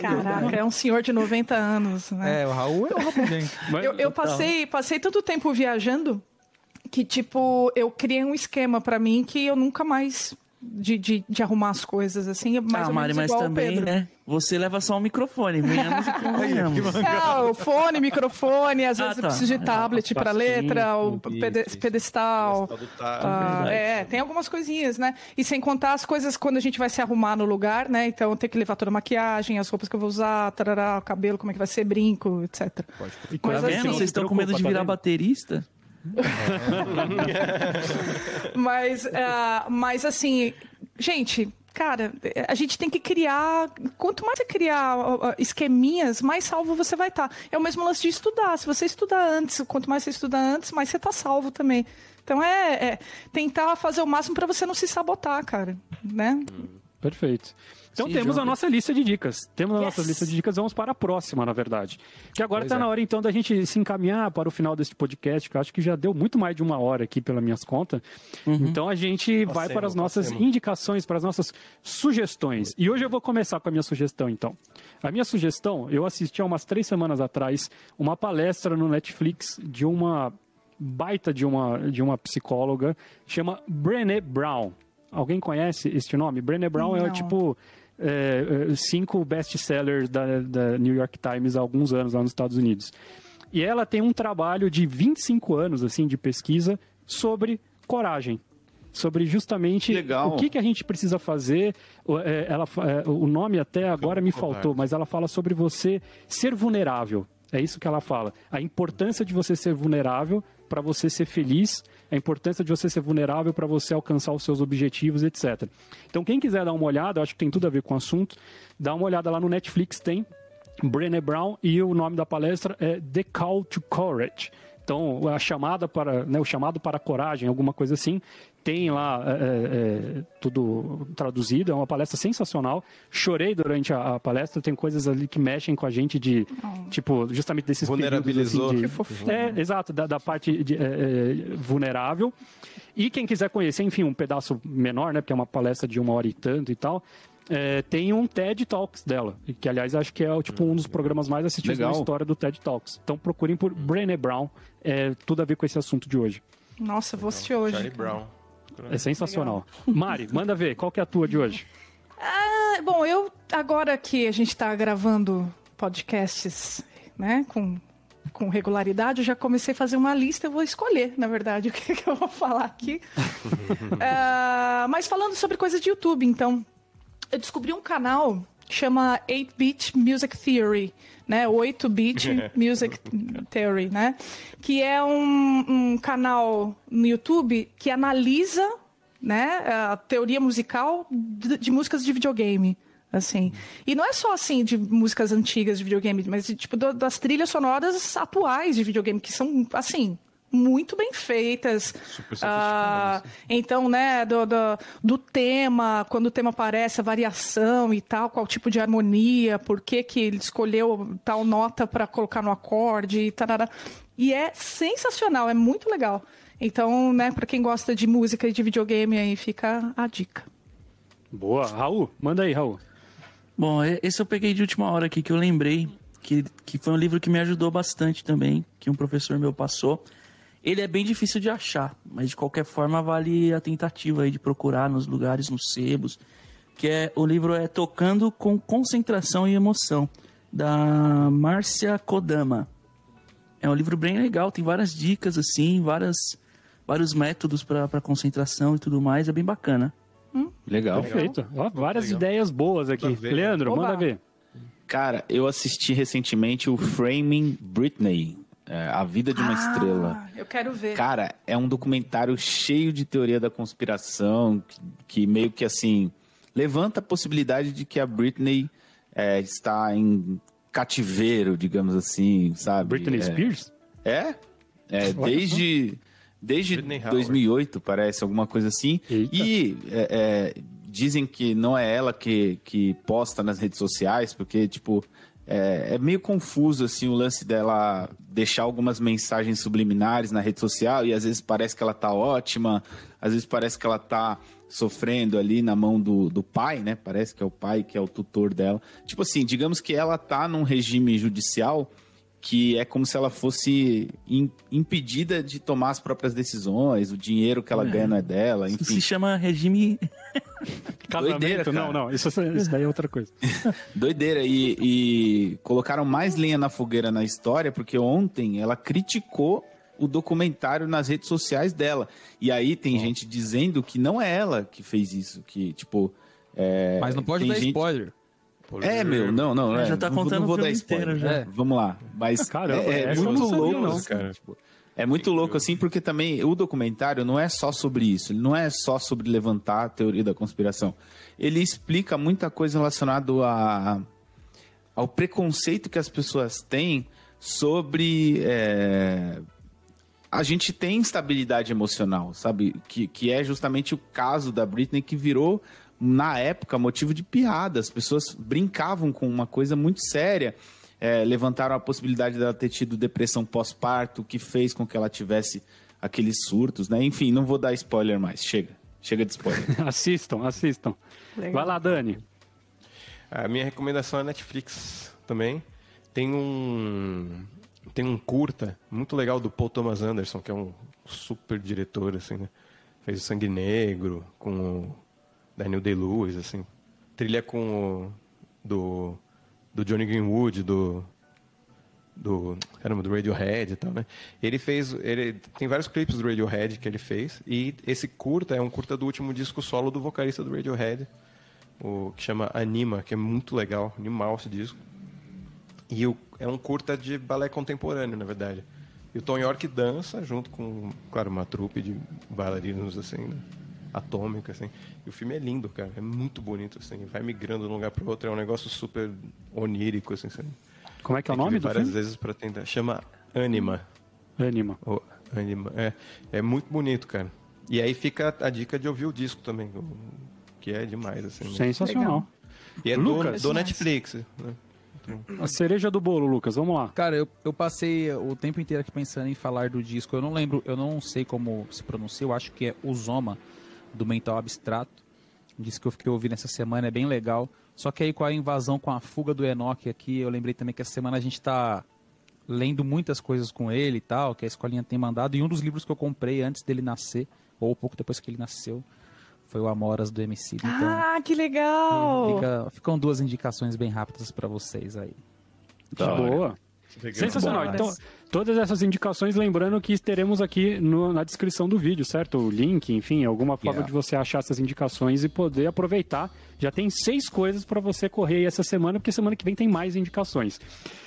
Caraca, é um senhor de 90 anos, né? É, o Raul é o Raul, gente. Eu, eu passei, passei tanto tempo viajando que, tipo, eu criei um esquema para mim que eu nunca mais de, de, de, arrumar as coisas, assim, é mais ah, Mari, mas também, né? Você leva só um microfone, venhamos e convenhamos. Ah, o fone, microfone, às ah, vezes ah, tá. eu preciso de tablet para letra, o pedestal. Ah, é, tem algumas coisinhas, né? E sem contar as coisas quando a gente vai se arrumar no lugar, né? Então tem que levar toda a maquiagem, as roupas que eu vou usar, tarará, o cabelo, como é que vai ser, brinco, etc. Pode. E mas, assim, vocês estão com medo de virar baterista? mas, uh, mas assim, gente, cara, a gente tem que criar. Quanto mais você criar esqueminhas, mais salvo você vai estar. Tá. É o mesmo lance de estudar. Se você estudar antes, quanto mais você estuda antes, mais você está salvo também. Então é, é tentar fazer o máximo para você não se sabotar, cara, né? Perfeito. Então Sim, temos a nossa lista de dicas. Temos a yes. nossa lista de dicas, vamos para a próxima, na verdade. Que agora está é. na hora, então, da gente se encaminhar para o final desse podcast, que eu acho que já deu muito mais de uma hora aqui, pelas minhas contas. Uhum. Então a gente vai para as nossas passemos. indicações, para as nossas sugestões. E hoje eu vou começar com a minha sugestão, então. A minha sugestão, eu assisti há umas três semanas atrás uma palestra no Netflix de uma baita de uma, de uma psicóloga, chama Brené Brown. Alguém conhece este nome? Brené Brown é Não. é tipo é, é, cinco best-sellers da, da New York Times há alguns anos lá nos Estados Unidos. E ela tem um trabalho de 25 anos assim de pesquisa sobre coragem sobre justamente Legal. o que, que a gente precisa fazer. É, ela, o nome até agora me faltou, mas ela fala sobre você ser vulnerável. É isso que ela fala. A importância de você ser vulnerável para você ser feliz, a importância de você ser vulnerável para você alcançar os seus objetivos, etc. Então, quem quiser dar uma olhada, acho que tem tudo a ver com o assunto, dá uma olhada lá no Netflix, tem Brené Brown e o nome da palestra é The Call to Courage. Então, a chamada para, né, o chamado para a coragem, alguma coisa assim, tem lá é, é, é, tudo traduzido, é uma palestra sensacional. Chorei durante a, a, palestra, tem coisas ali que mexem com a gente de, oh. tipo, justamente desses Vulnerabilizou. Períodos, assim, de, é, exato, da, da parte de, é, é, vulnerável. E quem quiser conhecer, enfim, um pedaço menor, né, porque é uma palestra de uma hora e tanto e tal, é, tem um TED Talks dela, que aliás acho que é tipo um dos programas mais assistidos Legal. na história do TED Talks. Então procurem por Brené Brown, é, tudo a ver com esse assunto de hoje. Nossa, vou assistir hoje. Charlie Brown. É sensacional. Legal. Mari, manda ver, qual que é a tua de hoje? Ah, bom, eu agora que a gente está gravando podcasts, né, com com regularidade, eu já comecei a fazer uma lista, eu vou escolher, na verdade, o que, que eu vou falar aqui. uh, mas falando sobre coisas de YouTube, então eu descobri um canal chama 8-Bit Music Theory, né? 8-Bit Music Theory, né? Que é um, um canal no YouTube que analisa né, a teoria musical de, de, músicas de videogame, assim. E não é só assim de músicas antigas de videogame, mas tipo do, das trilhas sonoras atuais de videogame que são assim muito bem feitas. Super ah, então, né, do, do, do, tema, quando o tema aparece, a variação e tal, qual tipo de harmonia, por que, que ele escolheu tal nota para colocar no acorde e tarará. E é sensacional, é muito legal. Então, né, para quem gosta de música e de videogame, aí fica a dica. Boa. Raul, manda aí, Raul. Bom, esse eu peguei de última hora aqui, que eu lembrei, que, que foi um livro que me ajudou bastante também, que um professor meu passou Ele é bem difícil de achar, mas de qualquer forma vale a tentativa aí de procurar nos lugares, nos sebos, que é o livro é Tocando com Concentração e Emoção, da Márcia Kodama. É um livro bem legal, tem várias dicas assim, várias, vários métodos para concentração e tudo mais, é bem bacana. Hum? Legal. Perfeito. Ó, várias legal. ideias boas aqui. Leandro, Oba. manda ver. Cara, eu assisti recentemente o Framing Britney, é, A Vida de uma ah, Estrela. Eu quero ver. Cara, é um documentário cheio de teoria da conspiração, que, que meio que assim levanta a possibilidade de que a Britney é, está em cativeiro, digamos assim, sabe? Britney é, Spears? É, é desde desde 2008 parece alguma coisa assim. Eita. E é, é dizem que não é ela que, que posta nas redes sociais, porque, tipo, é, é, meio confuso, assim, o lance dela deixar algumas mensagens subliminares na rede social e às vezes parece que ela tá ótima, às vezes parece que ela tá sofrendo ali na mão do, do pai, né? Parece que é o pai que é o tutor dela. Tipo assim, digamos que ela tá num regime judicial que é como se ela fosse in, impedida de tomar as próprias decisões, o dinheiro que ela é. ganha não é dela, enfim. Isso se chama regime... Doideira, cara. Não, não, isso, isso daí é outra coisa. Doideira, e, e colocaram mais lenha na fogueira na história, porque ontem ela criticou o documentário nas redes sociais dela. E aí tem oh. gente dizendo que não é ela que fez isso, que, tipo... É, Mas não pode dar gente... spoiler. É, meu, não, não. É, já tá contando não vou dar spoiler. já. É. Vamos lá. Mas Caramba, é, é muito louco, não, cara. Tipo, é muito louco assim, porque também o documentário não é só sobre isso, ele não é só sobre levantar a teoria da conspiração. Ele explica muita coisa relacionada a, ao preconceito que as pessoas têm sobre. É, a gente tem instabilidade emocional, sabe? Que, que é justamente o caso da Britney que virou na época, motivo de piada. As pessoas brincavam com uma coisa muito séria. É, levantaram a possibilidade dela ter tido depressão pós-parto, que fez com que ela tivesse aqueles surtos, né? Enfim, não vou dar spoiler mais. Chega. Chega de spoiler. assistam, assistam. Legal. Vai lá, Dani. A minha recomendação é Netflix também. Tem um tem um curta muito legal do Paul Thomas Anderson, que é um super diretor assim, né? Fez o Sangue Negro com o Daniel Day-Lewis, assim. Trilha com o, do, do Johnny Greenwood, do do caramba, do Radiohead e tal, né? Ele fez, ele tem vários clipes do Radiohead que ele fez e esse curta é um curta do último disco solo do vocalista do Radiohead, o que chama Anima, que é muito legal, animal esse disco. E o, é um curta de balé contemporâneo, na verdade. E o Tom York dança junto com, claro, uma trupe de bailarinos assim, né? Atômica, assim. E o filme é lindo, cara. É muito bonito, assim. Vai migrando de um lugar para outro. É um negócio super onírico, assim. assim. Como é que é o nome do várias filme? vezes para tentar. Chama Anima. Anima. Oh, Anima. É, é muito bonito, cara. E aí fica a dica de ouvir o disco também, que é demais, assim. Né? Sensacional. E é Lucas, do, do Netflix, né? A cereja do bolo, Lucas, vamos lá. Cara, eu, eu passei o tempo inteiro aqui pensando em falar do disco. Eu não lembro, eu não sei como se pronuncia, eu acho que é Uzoma do Mental Abstrato. Disse que eu fiquei ouvindo essa semana, é bem legal. Só que aí com a invasão, com a fuga do Enoch aqui, eu lembrei também que essa semana a gente está lendo muitas coisas com ele e tal, que a escolinha tem mandado. E um dos livros que eu comprei antes dele nascer, ou pouco depois que ele nasceu, foi o Amoras do MC. Então, ah, que legal! Fica, ficam duas indicações bem rápidas para vocês aí. Da boa. Sensacional. Então, todas essas indicações, lembrando que teremos aqui no, na descrição do vídeo, certo? O link, enfim, alguma forma yeah. de você achar essas indicações e poder aproveitar já tem seis coisas para você correr essa semana, porque semana que vem tem mais indicações.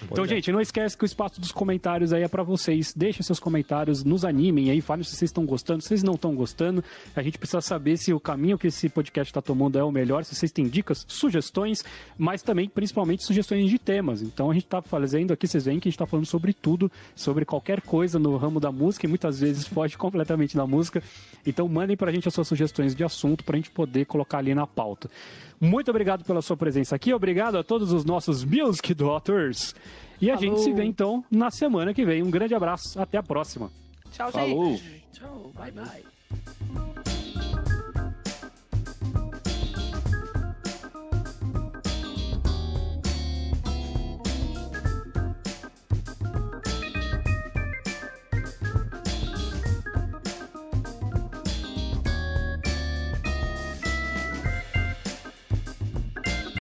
então, gente, não esquece que o espaço dos comentários aí é para vocês. Deixem seus comentários, nos animem aí, falem se vocês estão gostando, se vocês não estão gostando. A gente precisa saber se o caminho que esse podcast está tomando é o melhor, se vocês têm dicas, sugestões, mas também, principalmente, sugestões de temas. Então, a gente está fazendo aqui, vocês veem que a gente está falando sobre tudo, sobre qualquer coisa no ramo da música e muitas vezes foge completamente da música. Então, mandem para a gente as suas sugestões de assunto para a gente poder colocar ali na pauta. Muito obrigado pela sua presença aqui. Obrigado a todos os nossos Music Daughters. E a Falou. gente se vê então na semana que vem. Um grande abraço. Até a próxima. Tchau, Falou. gente. Tchau. Bye, bye.